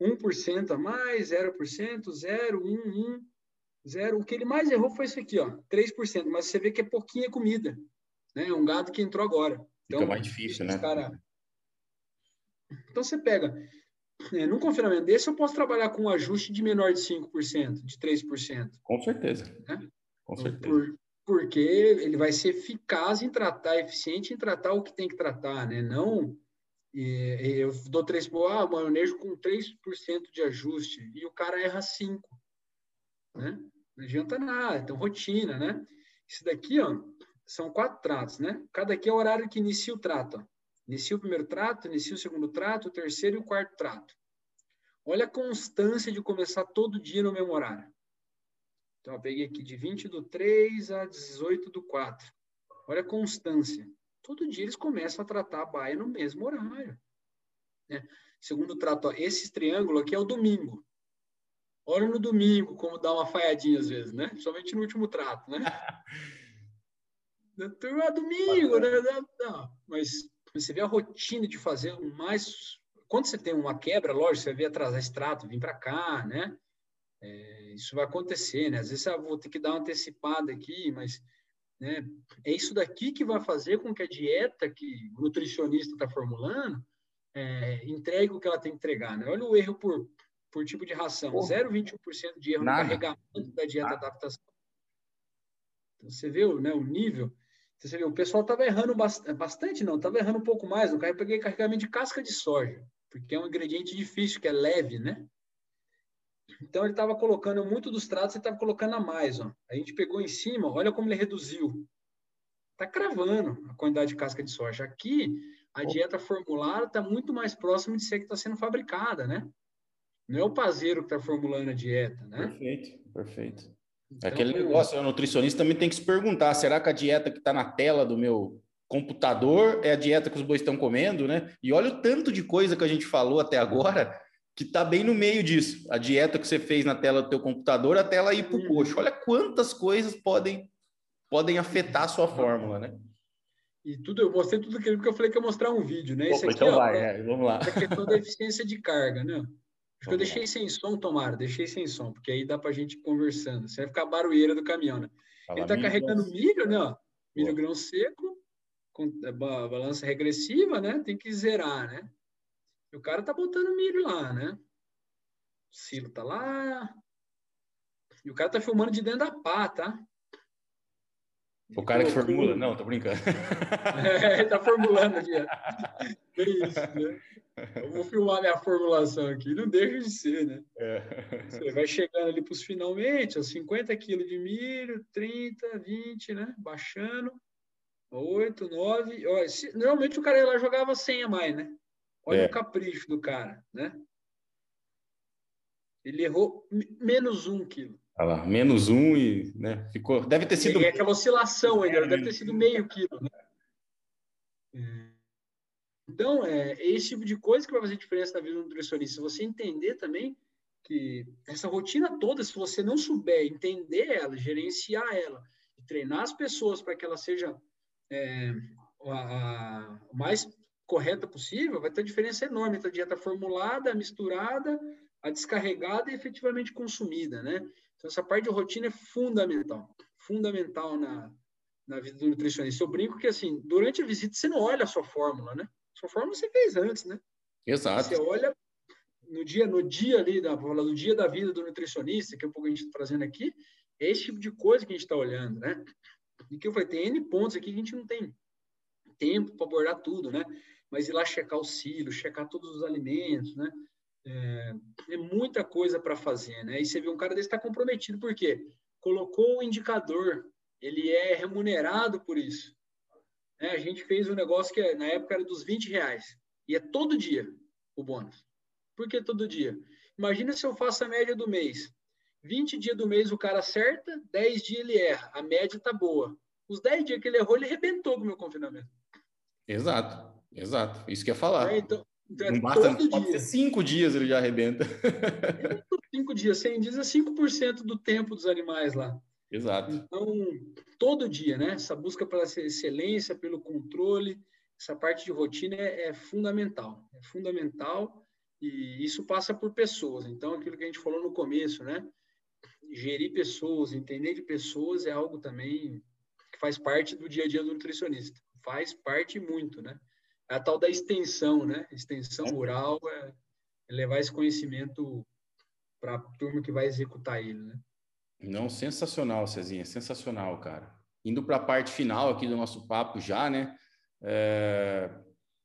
1% a mais, 0%, 0, 1, 1, Zero. O que ele mais errou foi isso aqui, ó, 3%. Mas você vê que é pouquinha comida. Né? É um gado que entrou agora. Então, Fica mais difícil, né? Cara... Então você pega. É, num confinamento desse, eu posso trabalhar com um ajuste de menor de 5%, de 3%. Com certeza. Né? Com certeza. Por, porque ele vai ser eficaz em tratar, eficiente em tratar o que tem que tratar, né? Não. Eu dou 3%, ah, maionejo com 3% de ajuste, e o cara erra 5%. Né? Não adianta nada, então rotina, né? Isso daqui, ó, são quatro tratos, né? Cada aqui é o horário que inicia o trato. Ó. Inicia o primeiro trato, inicia o segundo trato, o terceiro e o quarto trato. Olha a constância de começar todo dia no mesmo horário. Então, eu peguei aqui de 20 do 3 a 18 do 4. Olha a constância. Todo dia eles começam a tratar a baia no mesmo horário. Né? Segundo trato, ó, esse triângulo aqui é o domingo. Olha no domingo como dá uma falhadinha às vezes, né? Somente no último trato, né? Turma, domingo, né? Não, mas você vê a rotina de fazer o mais. Quando você tem uma quebra, lógico, você vê atrasar esse trato, vir para cá, né? É, isso vai acontecer, né? Às vezes eu vou ter que dar uma antecipada aqui, mas né, é isso daqui que vai fazer com que a dieta que o nutricionista está formulando é, entregue o que ela tem que entregar, né? Olha o erro por por tipo de ração. 0,21% de erro Nada. no carregamento da dieta Nada. adaptação. Então, você vê né, o nível. Então, você vê, o pessoal estava errando bastante, não, estava errando um pouco mais. No carro eu peguei carregamento de casca de soja, porque é um ingrediente difícil, que é leve, né? Então, ele estava colocando muito dos tratos, ele estava colocando a mais. Ó. A gente pegou em cima, olha como ele reduziu. Está cravando a quantidade de casca de soja. Aqui, a dieta formulada está muito mais próxima de ser que está sendo fabricada, né? Não é o pazeiro que está formulando a dieta, né? Perfeito, perfeito. Então, Aquele negócio, o nutricionista também tem que se perguntar: será que a dieta que está na tela do meu computador é a dieta que os bois estão comendo, né? E olha o tanto de coisa que a gente falou até agora que está bem no meio disso. A dieta que você fez na tela do teu computador, a tela ir para o uhum. coxo. Olha quantas coisas podem podem afetar a sua fórmula, né? E tudo, eu mostrei tudo aquilo que eu falei que ia mostrar um vídeo, né? Opa, aqui, então ó, vai, é, vamos lá. É a questão da eficiência de carga, né? Acho que eu deixei sem som, Tomara, deixei sem som, porque aí dá para a gente conversando. Você vai ficar barulheira do caminhão, né? Fala Ele está carregando milho, né? Milho Boa. grão seco, com é, balança regressiva, né? Tem que zerar, né? E o cara tá botando milho lá, né? O silo tá lá. E o cara tá filmando de dentro da pá, tá? O cara que formula, não, tô brincando. É, tá formulando aqui. É isso, né? Eu vou filmar minha formulação aqui, não deixa de ser, né? É. Você vai chegando ali para os finalmente, os 50 quilos de milho, 30, 20, né? Baixando, 8, 9. Olha, se, normalmente o cara lá jogava 100 a mais, né? Olha é. o capricho do cara, né? Ele errou menos um quilo. Olha lá, menos um e né, ficou. Deve ter sido. E aquela oscilação ainda, deve ter sido meio quilo, né? É. Então, é, é esse tipo de coisa que vai fazer diferença na vida do nutricionista. Você entender também que essa rotina toda, se você não souber entender ela, gerenciar ela, treinar as pessoas para que ela seja é, a, a, mais correta possível, vai ter diferença enorme entre a dieta formulada, a misturada, a descarregada e efetivamente consumida, né? Então, essa parte de rotina é fundamental, fundamental na, na vida do nutricionista. Eu brinco que, assim, durante a visita, você não olha a sua fórmula, né? Sua forma você fez antes, né? Exato. Você olha no dia, no dia ali, da, no dia da vida do nutricionista, que é um pouco a gente está trazendo aqui, é esse tipo de coisa que a gente está olhando, né? E que eu falei, tem N pontos aqui que a gente não tem tempo para abordar tudo, né? Mas ir lá checar o silo, checar todos os alimentos, né? É, é muita coisa para fazer, né? E você vê um cara desse está comprometido, por quê? Colocou o indicador, ele é remunerado por isso. É, a gente fez um negócio que na época era dos 20 reais, e é todo dia o bônus. Por que todo dia? Imagina se eu faço a média do mês. 20 dias do mês o cara acerta, 10 dias ele erra. A média tá boa. Os 10 dias que ele errou, ele arrebentou com o meu confinamento. Exato, exato. Isso que ia falar. É, então, então, é não basta, todo dia. cinco dias ele já arrebenta. cinco dias, 100 dias é 5% do tempo dos animais lá. Exato. Então, todo dia, né? Essa busca pela excelência, pelo controle, essa parte de rotina é, é fundamental. É fundamental e isso passa por pessoas. Então, aquilo que a gente falou no começo, né? Gerir pessoas, entender de pessoas é algo também que faz parte do dia a dia do nutricionista. Faz parte muito, né? É a tal da extensão, né? Extensão rural é, é levar esse conhecimento para a turma que vai executar ele, né? Não, sensacional, Cezinha, sensacional, cara. Indo para a parte final aqui do nosso papo já, né? É...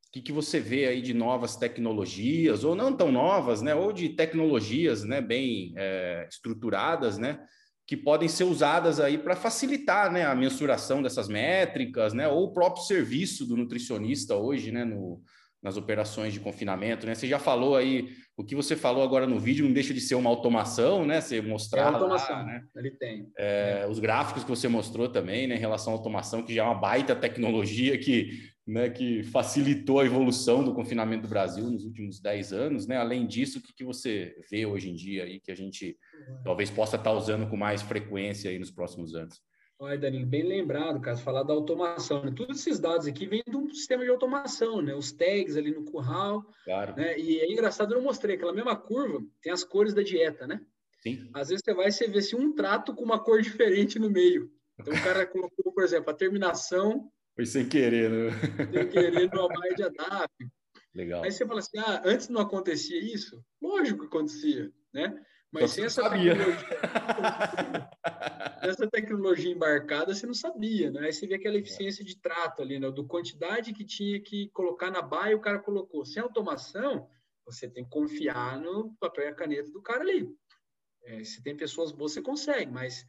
O que, que você vê aí de novas tecnologias, ou não tão novas, né? Ou de tecnologias, né? Bem é, estruturadas, né? Que podem ser usadas aí para facilitar, né? A mensuração dessas métricas, né? Ou o próprio serviço do nutricionista hoje, né? No, nas operações de confinamento, né? Você já falou aí, o que você falou agora no vídeo não deixa de ser uma automação, né? Você mostrar é automação, lá, né? Ele tem. É, é. Os gráficos que você mostrou também, né? Em relação à automação, que já é uma baita tecnologia que, né, que facilitou a evolução do confinamento do Brasil nos últimos 10 anos, né? Além disso, o que, que você vê hoje em dia aí que a gente uhum. talvez possa estar usando com mais frequência aí nos próximos anos? Olha, Danilo, bem lembrado, cara, falar da automação. Né? Todos esses dados aqui vêm de um sistema de automação, né? Os tags ali no curral. Claro. Né? E é engraçado, eu mostrei aquela mesma curva, tem as cores da dieta, né? Sim. Às vezes você vai e você vê se um trato com uma cor diferente no meio. Então o cara colocou, por exemplo, a terminação. Foi sem querer, né? Sem querer no Amai de ADAP. Legal. Aí você fala assim: ah, antes não acontecia isso? Lógico que acontecia, né? Mas sem essa sabia. tecnologia, essa tecnologia embarcada, você não sabia, né? Aí você vê aquela é. eficiência de trato ali, né? Do quantidade que tinha que colocar na baia, o cara colocou. Sem automação, você tem que confiar no papel e a caneta do cara ali. É, se tem pessoas boas, você consegue, mas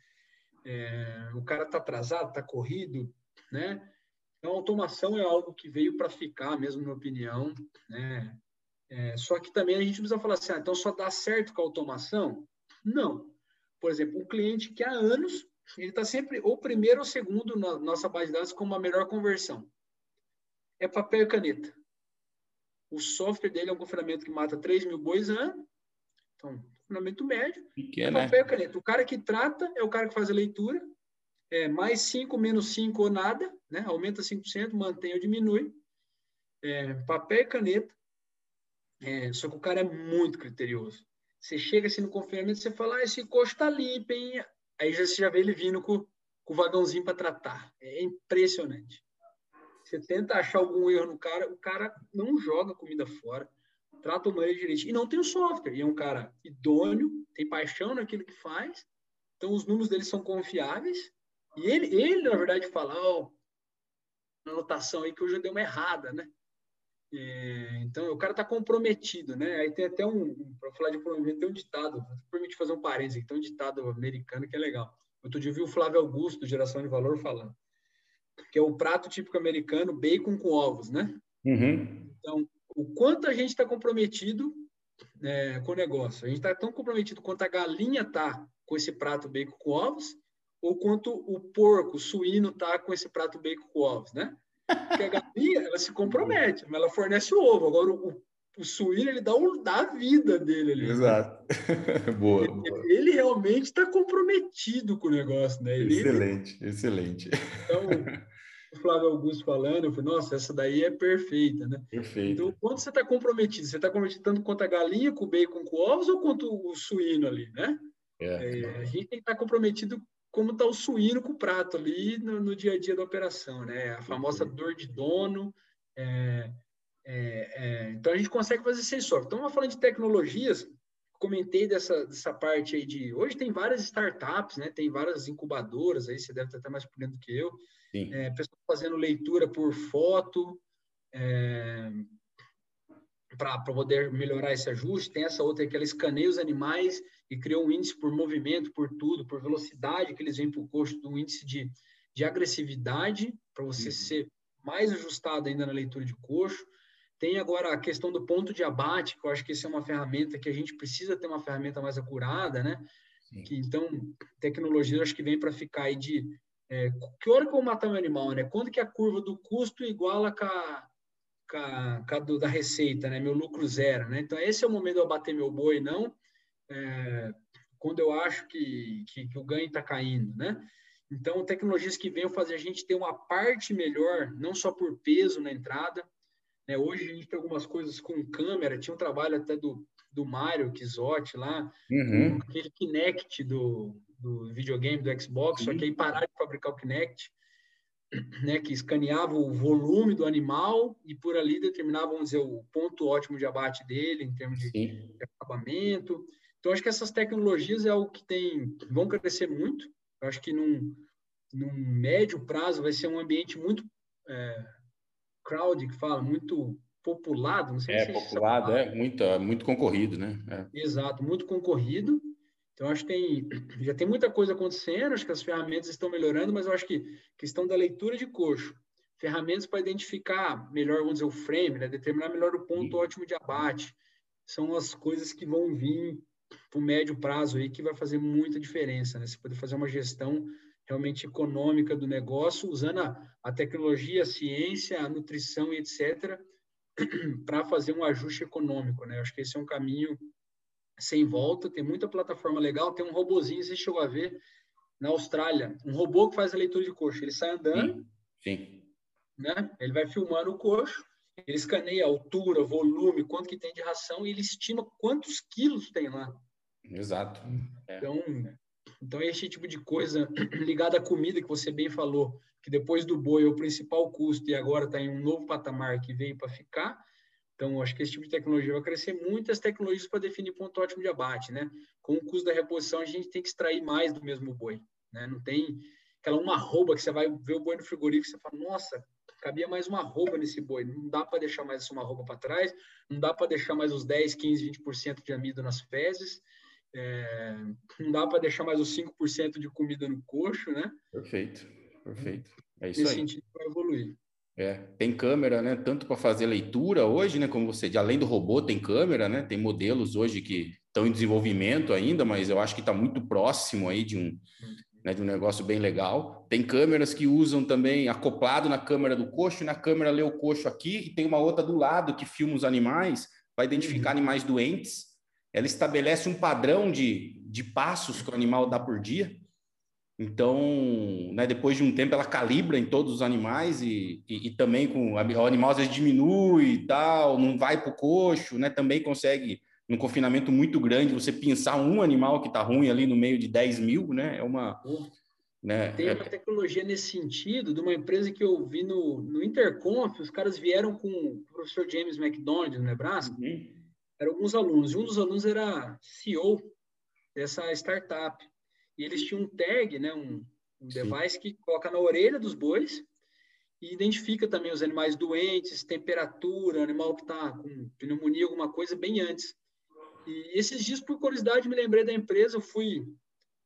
é, o cara está atrasado, está corrido, né? Então, a automação é algo que veio para ficar, mesmo na minha opinião, né? É, só que também a gente precisa falar assim, ah, então só dá certo com a automação? Não. Por exemplo, um cliente que há anos, ele está sempre ou primeiro ou segundo na nossa base de dados com uma melhor conversão. É papel e caneta. O software dele é um confinamento que mata 3 mil bois ano. Então, confinamento médio. Pequeno, é papel e caneta. O cara que trata é o cara que faz a leitura. É mais 5, menos 5 ou nada. Né? Aumenta 5%, mantém ou diminui. É, papel e caneta é, só que o cara é muito criterioso. Você chega assim no confinamento, você fala, ah, esse coxo tá limpo, hein? Aí você já vê ele vindo com, com o vagãozinho para tratar. É impressionante. Você tenta achar algum erro no cara, o cara não joga comida fora, trata o maneiro direito. E não tem o software. E é um cara idôneo, tem paixão naquilo que faz. Então, os números dele são confiáveis. E ele, ele na verdade, fala, ó, oh, anotação aí que eu já dei uma errada, né? É, então, o cara está comprometido, né? Aí tem até um, para falar de comprometimento, tem um ditado, permite fazer um parênteses tem um ditado americano que é legal. Outro dia eu vi o Flávio Augusto, Geração de Valor, falando, que é o prato típico americano, bacon com ovos, né? Uhum. Então, o quanto a gente está comprometido é, com o negócio. A gente está tão comprometido quanto a galinha está com esse prato bacon com ovos, ou quanto o porco, o suíno está com esse prato bacon com ovos, né? Porque a galinha, ela se compromete, mas ela fornece o ovo. Agora, o, o suíno, ele dá, o, dá a vida dele ali. Exato. boa, ele, boa. Ele realmente está comprometido com o negócio, né? Ele, excelente, ele... excelente. Então, o Flávio Augusto falando, eu falei, nossa, essa daí é perfeita, né? Perfeito. Então, quando você está comprometido, você está comprometido tanto quanto a galinha com o bacon com ovos ou quanto o suíno ali, né? É. É, a gente tem que estar tá comprometido como está o suíno com o prato ali no, no, dia a dia da operação, né? A famosa dor de dono. É, é, é, então a gente consegue fazer sem software. Então, falando de tecnologias, comentei dessa, dessa parte aí de. Hoje tem várias startups, né? Tem várias incubadoras aí, você deve estar até mais por dentro do que eu. Sim. É, pessoas fazendo leitura por foto. Para poder melhorar esse ajuste. Tem essa outra que ela escaneia os animais e criou um índice por movimento, por tudo, por velocidade que eles vêm para o coxo, um índice de, de agressividade, para você uhum. ser mais ajustado ainda na leitura de coxo. Tem agora a questão do ponto de abate, que eu acho que isso é uma ferramenta que a gente precisa ter uma ferramenta mais acurada, né? Que, então, tecnologia acho que vem para ficar aí de é, que hora que eu vou matar meu animal, né? Quando que a curva do custo iguala com a do, da receita, né? Meu lucro zero, né? Então, esse é o momento de eu bater meu boi, não é, quando eu acho que, que, que o ganho está caindo, né? Então, tecnologias que venham fazer a gente ter uma parte melhor, não só por peso na entrada. Né? Hoje a gente tem algumas coisas com câmera, tinha um trabalho até do, do Mario Kizotti lá, uhum. aquele Kinect do, do videogame do Xbox, Sim. só que aí pararam de fabricar o Kinect, né, que escaneava o volume do animal e por ali determinava, vamos dizer, o ponto ótimo de abate dele em termos de, de acabamento. Então, acho que essas tecnologias é algo que tem, vão crescer muito. Eu acho que num, num médio prazo vai ser um ambiente muito é, crowd, que fala, muito populado. Não sei é, se populado, é muito, é muito concorrido, né? É. Exato, muito concorrido. Então, acho que tem, já tem muita coisa acontecendo, acho que as ferramentas estão melhorando, mas eu acho que questão da leitura de coxo, ferramentas para identificar melhor, vamos dizer, o frame, né? determinar melhor o ponto ótimo de abate, são as coisas que vão vir para o médio prazo aí que vai fazer muita diferença, né? Você poder fazer uma gestão realmente econômica do negócio, usando a, a tecnologia, a ciência, a nutrição e etc., para fazer um ajuste econômico, né? Eu acho que esse é um caminho sem volta, tem muita plataforma legal, tem um robozinho, você chegou a ver, na Austrália, um robô que faz a leitura de coxo, ele sai andando, sim, sim. Né? ele vai filmando o coxo, ele escaneia a altura, volume, quanto que tem de ração e ele estima quantos quilos tem lá. Exato. É. Então, então, esse tipo de coisa ligada à comida que você bem falou, que depois do boi é o principal custo e agora está em um novo patamar que veio para ficar. Então, acho que esse tipo de tecnologia vai crescer muito. As tecnologias para definir ponto ótimo de abate, né? Com o custo da reposição, a gente tem que extrair mais do mesmo boi, né? Não tem aquela uma arroba que você vai ver o boi no frigorífico e você fala, nossa, cabia mais uma arroba nesse boi. Não dá para deixar mais uma arroba para trás, não dá para deixar mais os 10, 15, 20% de amido nas fezes, é, não dá para deixar mais os 5% de comida no coxo, né? Perfeito, perfeito. É isso Nesse aí. sentido, vai evoluir. É, tem câmera, né? Tanto para fazer leitura hoje, né? Como você, além do robô, tem câmera, né? Tem modelos hoje que estão em desenvolvimento ainda, mas eu acho que está muito próximo aí de um, né, de um negócio bem legal. Tem câmeras que usam também acoplado na câmera do coxo, e na câmera lê o coxo aqui, e tem uma outra do lado que filma os animais, vai identificar uhum. animais doentes. Ela estabelece um padrão de, de passos que o animal dá por dia. Então, né, depois de um tempo, ela calibra em todos os animais e, e, e também com o animal às vezes diminui e tal, não vai para o coxo, né, também consegue num confinamento muito grande, você pensar um animal que está ruim ali no meio de 10 mil, né? É uma. Né, Tem uma é... tecnologia nesse sentido, de uma empresa que eu vi no, no Interconf, os caras vieram com o professor James McDonald, no Nebraska, uhum. eram alguns alunos, e um dos alunos era CEO dessa startup. E eles tinham um tag, né, um, um device que coloca na orelha dos bois e identifica também os animais doentes, temperatura, animal que está com pneumonia, alguma coisa, bem antes. E esses dias, por curiosidade, me lembrei da empresa, eu fui,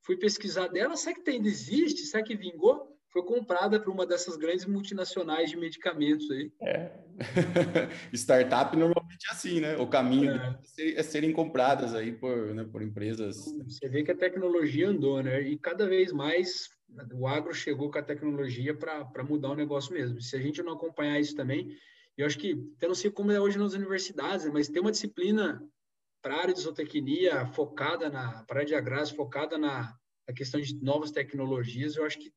fui pesquisar dela. Será que ainda existe? Será que vingou? Foi comprada por uma dessas grandes multinacionais de medicamentos aí. É. Startup normalmente é assim, né? O caminho é, é serem compradas aí por, né, por empresas. Você vê que a tecnologia andou, né? E cada vez mais o agro chegou com a tecnologia para mudar o negócio mesmo. Se a gente não acompanhar isso também, eu acho que, eu não sei como é hoje nas universidades, mas tem uma disciplina para a área de zootecnia focada na, para a área de agrários focada na, na, questão de novas tecnologias, eu acho que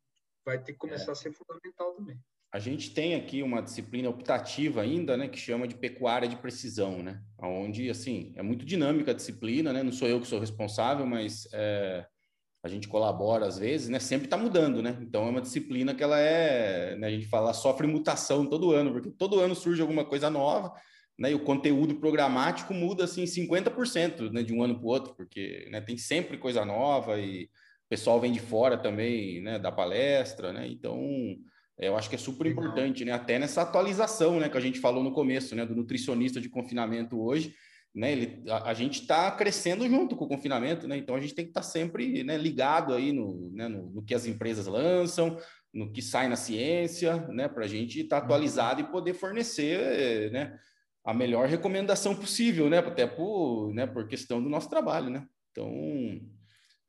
vai ter que começar é. a ser fundamental também. A gente tem aqui uma disciplina optativa ainda, né, que chama de pecuária de precisão, né, onde, assim, é muito dinâmica a disciplina, né, não sou eu que sou responsável, mas é, a gente colabora às vezes, né, sempre está mudando, né, então é uma disciplina que ela é, né, a gente fala, sofre mutação todo ano, porque todo ano surge alguma coisa nova, né, e o conteúdo programático muda assim 50% né, de um ano para o outro, porque né, tem sempre coisa nova e pessoal vem de fora também né, da palestra, né? Então eu acho que é super importante, né? Até nessa atualização, né, que a gente falou no começo, né, do nutricionista de confinamento hoje, né? Ele, a, a gente está crescendo junto com o confinamento, né? Então a gente tem que estar tá sempre né, ligado aí no, né, no, no, que as empresas lançam, no que sai na ciência, né? Para a gente estar tá atualizado e poder fornecer, né? A melhor recomendação possível, né? Até por, né, por questão do nosso trabalho, né? Então,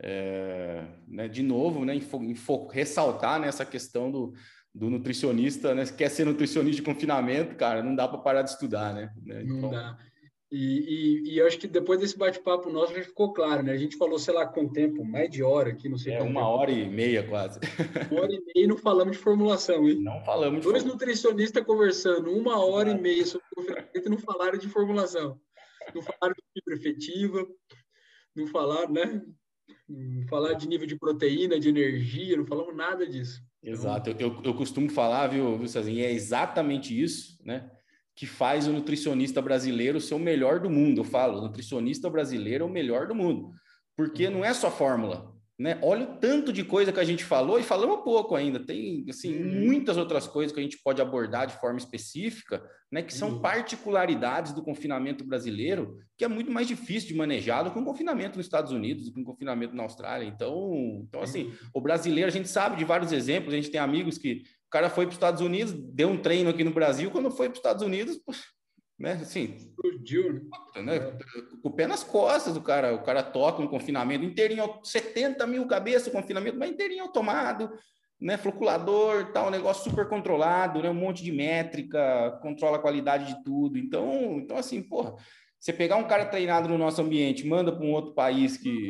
é, né, de novo, né, info, ressaltar né, questão do, do nutricionista, né? Se quer ser nutricionista de confinamento, cara, não dá para parar de estudar, né? Então... Não dá. E, e, e, eu acho que depois desse bate-papo nosso já ficou claro, né? A gente falou, sei lá, com tempo, mais de hora aqui, não sei. É, uma hora e meia quase. Uma hora e meia e não falamos de formulação, hein? Não falamos de Dois nutricionistas conversando uma hora e meia sobre confinamento e não falaram de formulação. Não falaram de fibra efetiva, não falaram, né? Não falaram de nível de proteína, de energia, não falamos nada disso. Exato. Eu, eu, eu costumo falar, viu, viu Cezinho, é exatamente isso, né? Que faz o nutricionista brasileiro ser o melhor do mundo. Eu falo, o nutricionista brasileiro é o melhor do mundo. Porque não é só fórmula, né? Olha o tanto de coisa que a gente falou e falamos pouco ainda. Tem assim uhum. muitas outras coisas que a gente pode abordar de forma específica, né? Que são uhum. particularidades do confinamento brasileiro, que é muito mais difícil de manejar do que um confinamento nos Estados Unidos, do que um confinamento na Austrália. Então, então assim, uhum. o brasileiro a gente sabe de vários exemplos. A gente tem amigos que o cara foi para os Estados Unidos, deu um treino aqui no Brasil, quando foi para os Estados Unidos, né? Assim, explodiu, né? né? Com o pé nas costas, o cara, o cara toca um confinamento inteirinho, 70 mil cabeças, confinamento, mas inteirinho tomado, né? Floculador, tal, um negócio super controlado, né? Um monte de métrica, controla a qualidade de tudo. Então, então assim, porra, você pegar um cara treinado no nosso ambiente, manda para um outro país que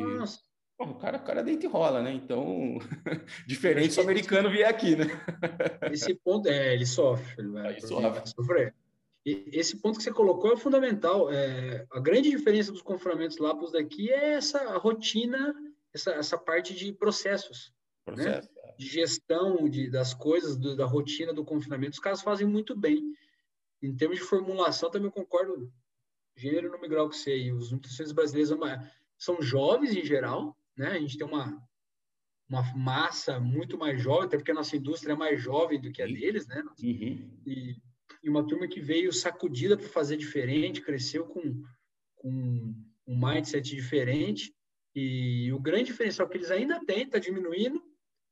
Porra, o cara, o cara deita e rola, né? Então, diferente se o americano vier aqui, né? Esse ponto é, ele sofre, ele vai, ele sofre. vai sofrer esse ponto que você colocou é fundamental. É, a grande diferença dos confinamentos lá para os daqui é essa rotina, essa, essa parte de processos. Né? Processo. Né? De gestão de, das coisas, do, da rotina do confinamento. Os caras fazem muito bem. Em termos de formulação, também concordo gênero no migral que você. Os nutricionistas brasileiros é são jovens em geral, né? A gente tem uma, uma massa muito mais jovem, até porque a nossa indústria é mais jovem do que a deles, né? Uhum. E e uma turma que veio sacudida para fazer diferente, cresceu com, com um mindset diferente. E o grande diferencial que eles ainda têm está diminuindo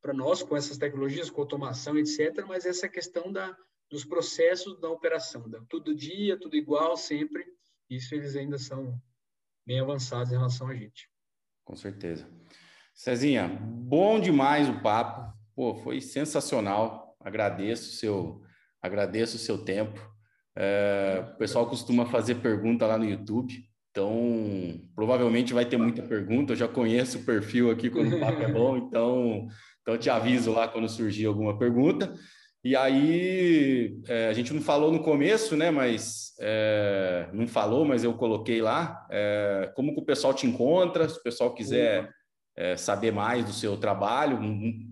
para nós com essas tecnologias, com automação, etc. Mas essa questão da, dos processos da operação, da, tudo dia, tudo igual, sempre. Isso eles ainda são bem avançados em relação a gente. Com certeza. Cezinha, bom demais o papo. Pô, foi sensacional. Agradeço o seu Agradeço o seu tempo. É, o pessoal costuma fazer pergunta lá no YouTube, então provavelmente vai ter muita pergunta. Eu já conheço o perfil aqui quando o papo é bom, então, então te aviso lá quando surgir alguma pergunta. E aí, é, a gente não falou no começo, né? Mas é, não falou, mas eu coloquei lá. É, como que o pessoal te encontra? Se o pessoal quiser é, saber mais do seu trabalho,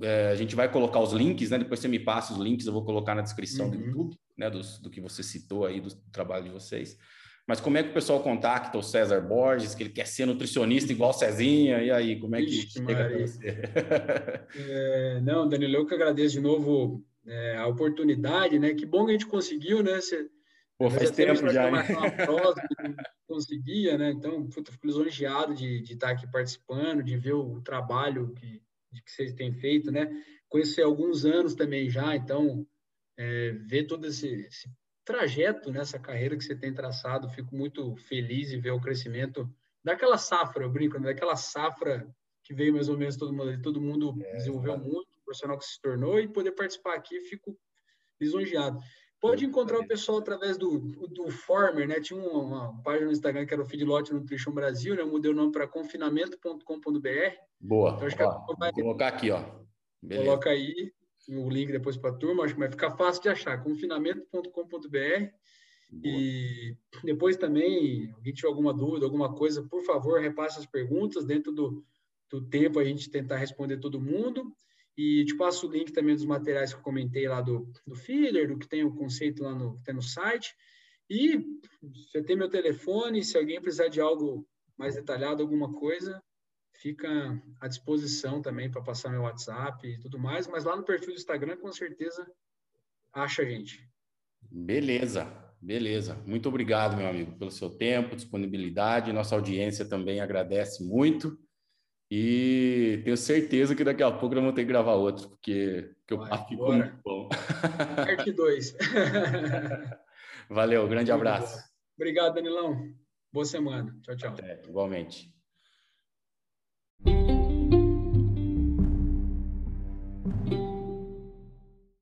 é, a gente vai colocar os links, né? Depois você me passa os links, eu vou colocar na descrição uhum. do YouTube, né? Do, do, que você citou aí do trabalho de vocês. Mas como é que o pessoal contacta o César Borges, que ele quer ser nutricionista igual Cezinha? E aí, como é que Ixi, chega você? é, não, Danilo, eu que agradeço de novo é, a oportunidade, né? Que bom que a gente conseguiu, né? Você, Pô, faz tempo já, né? Prosa, conseguia, né? Então, puta, fico lisonjeado de, de estar aqui participando, de ver o trabalho que, que vocês têm feito, né? Conheci há alguns anos também já, então, é, ver todo esse, esse trajeto nessa carreira que você tem traçado, fico muito feliz em ver o crescimento daquela safra, eu brinco, né? daquela safra que veio mais ou menos todo mundo, todo mundo é, desenvolveu muito, o profissional que se tornou, e poder participar aqui, fico lisonjeado. Pode encontrar o pessoal através do, do Former, né? Tinha uma, uma, página no Instagram que era o Feedlot Nutrition Brasil, né? Eu mudei o nome para confinamento.com.br. Boa. Então, acho ó, que vai... Vou colocar aqui, ó. Beleza. Coloca aí o link depois para a turma, acho que vai ficar fácil de achar, confinamento.com.br. E depois também, alguém tiver alguma dúvida, alguma coisa, por favor, repasse as perguntas dentro do, do tempo a gente tentar responder todo mundo. E te passo o link também dos materiais que eu comentei lá do, do filler, do que tem o conceito lá no, tem no site. E você tem meu telefone, se alguém precisar de algo mais detalhado, alguma coisa, fica à disposição também para passar meu WhatsApp e tudo mais. Mas lá no perfil do Instagram, com certeza, acha a gente. Beleza, beleza. Muito obrigado, meu amigo, pelo seu tempo, disponibilidade. Nossa audiência também agradece muito. E tenho certeza que daqui a pouco nós vamos ter que gravar outro, porque, porque o papo ficou muito bom. Parte 2. Valeu, grande muito abraço. Bom. Obrigado, Danilão. Boa semana. Tchau, tchau. Até, igualmente.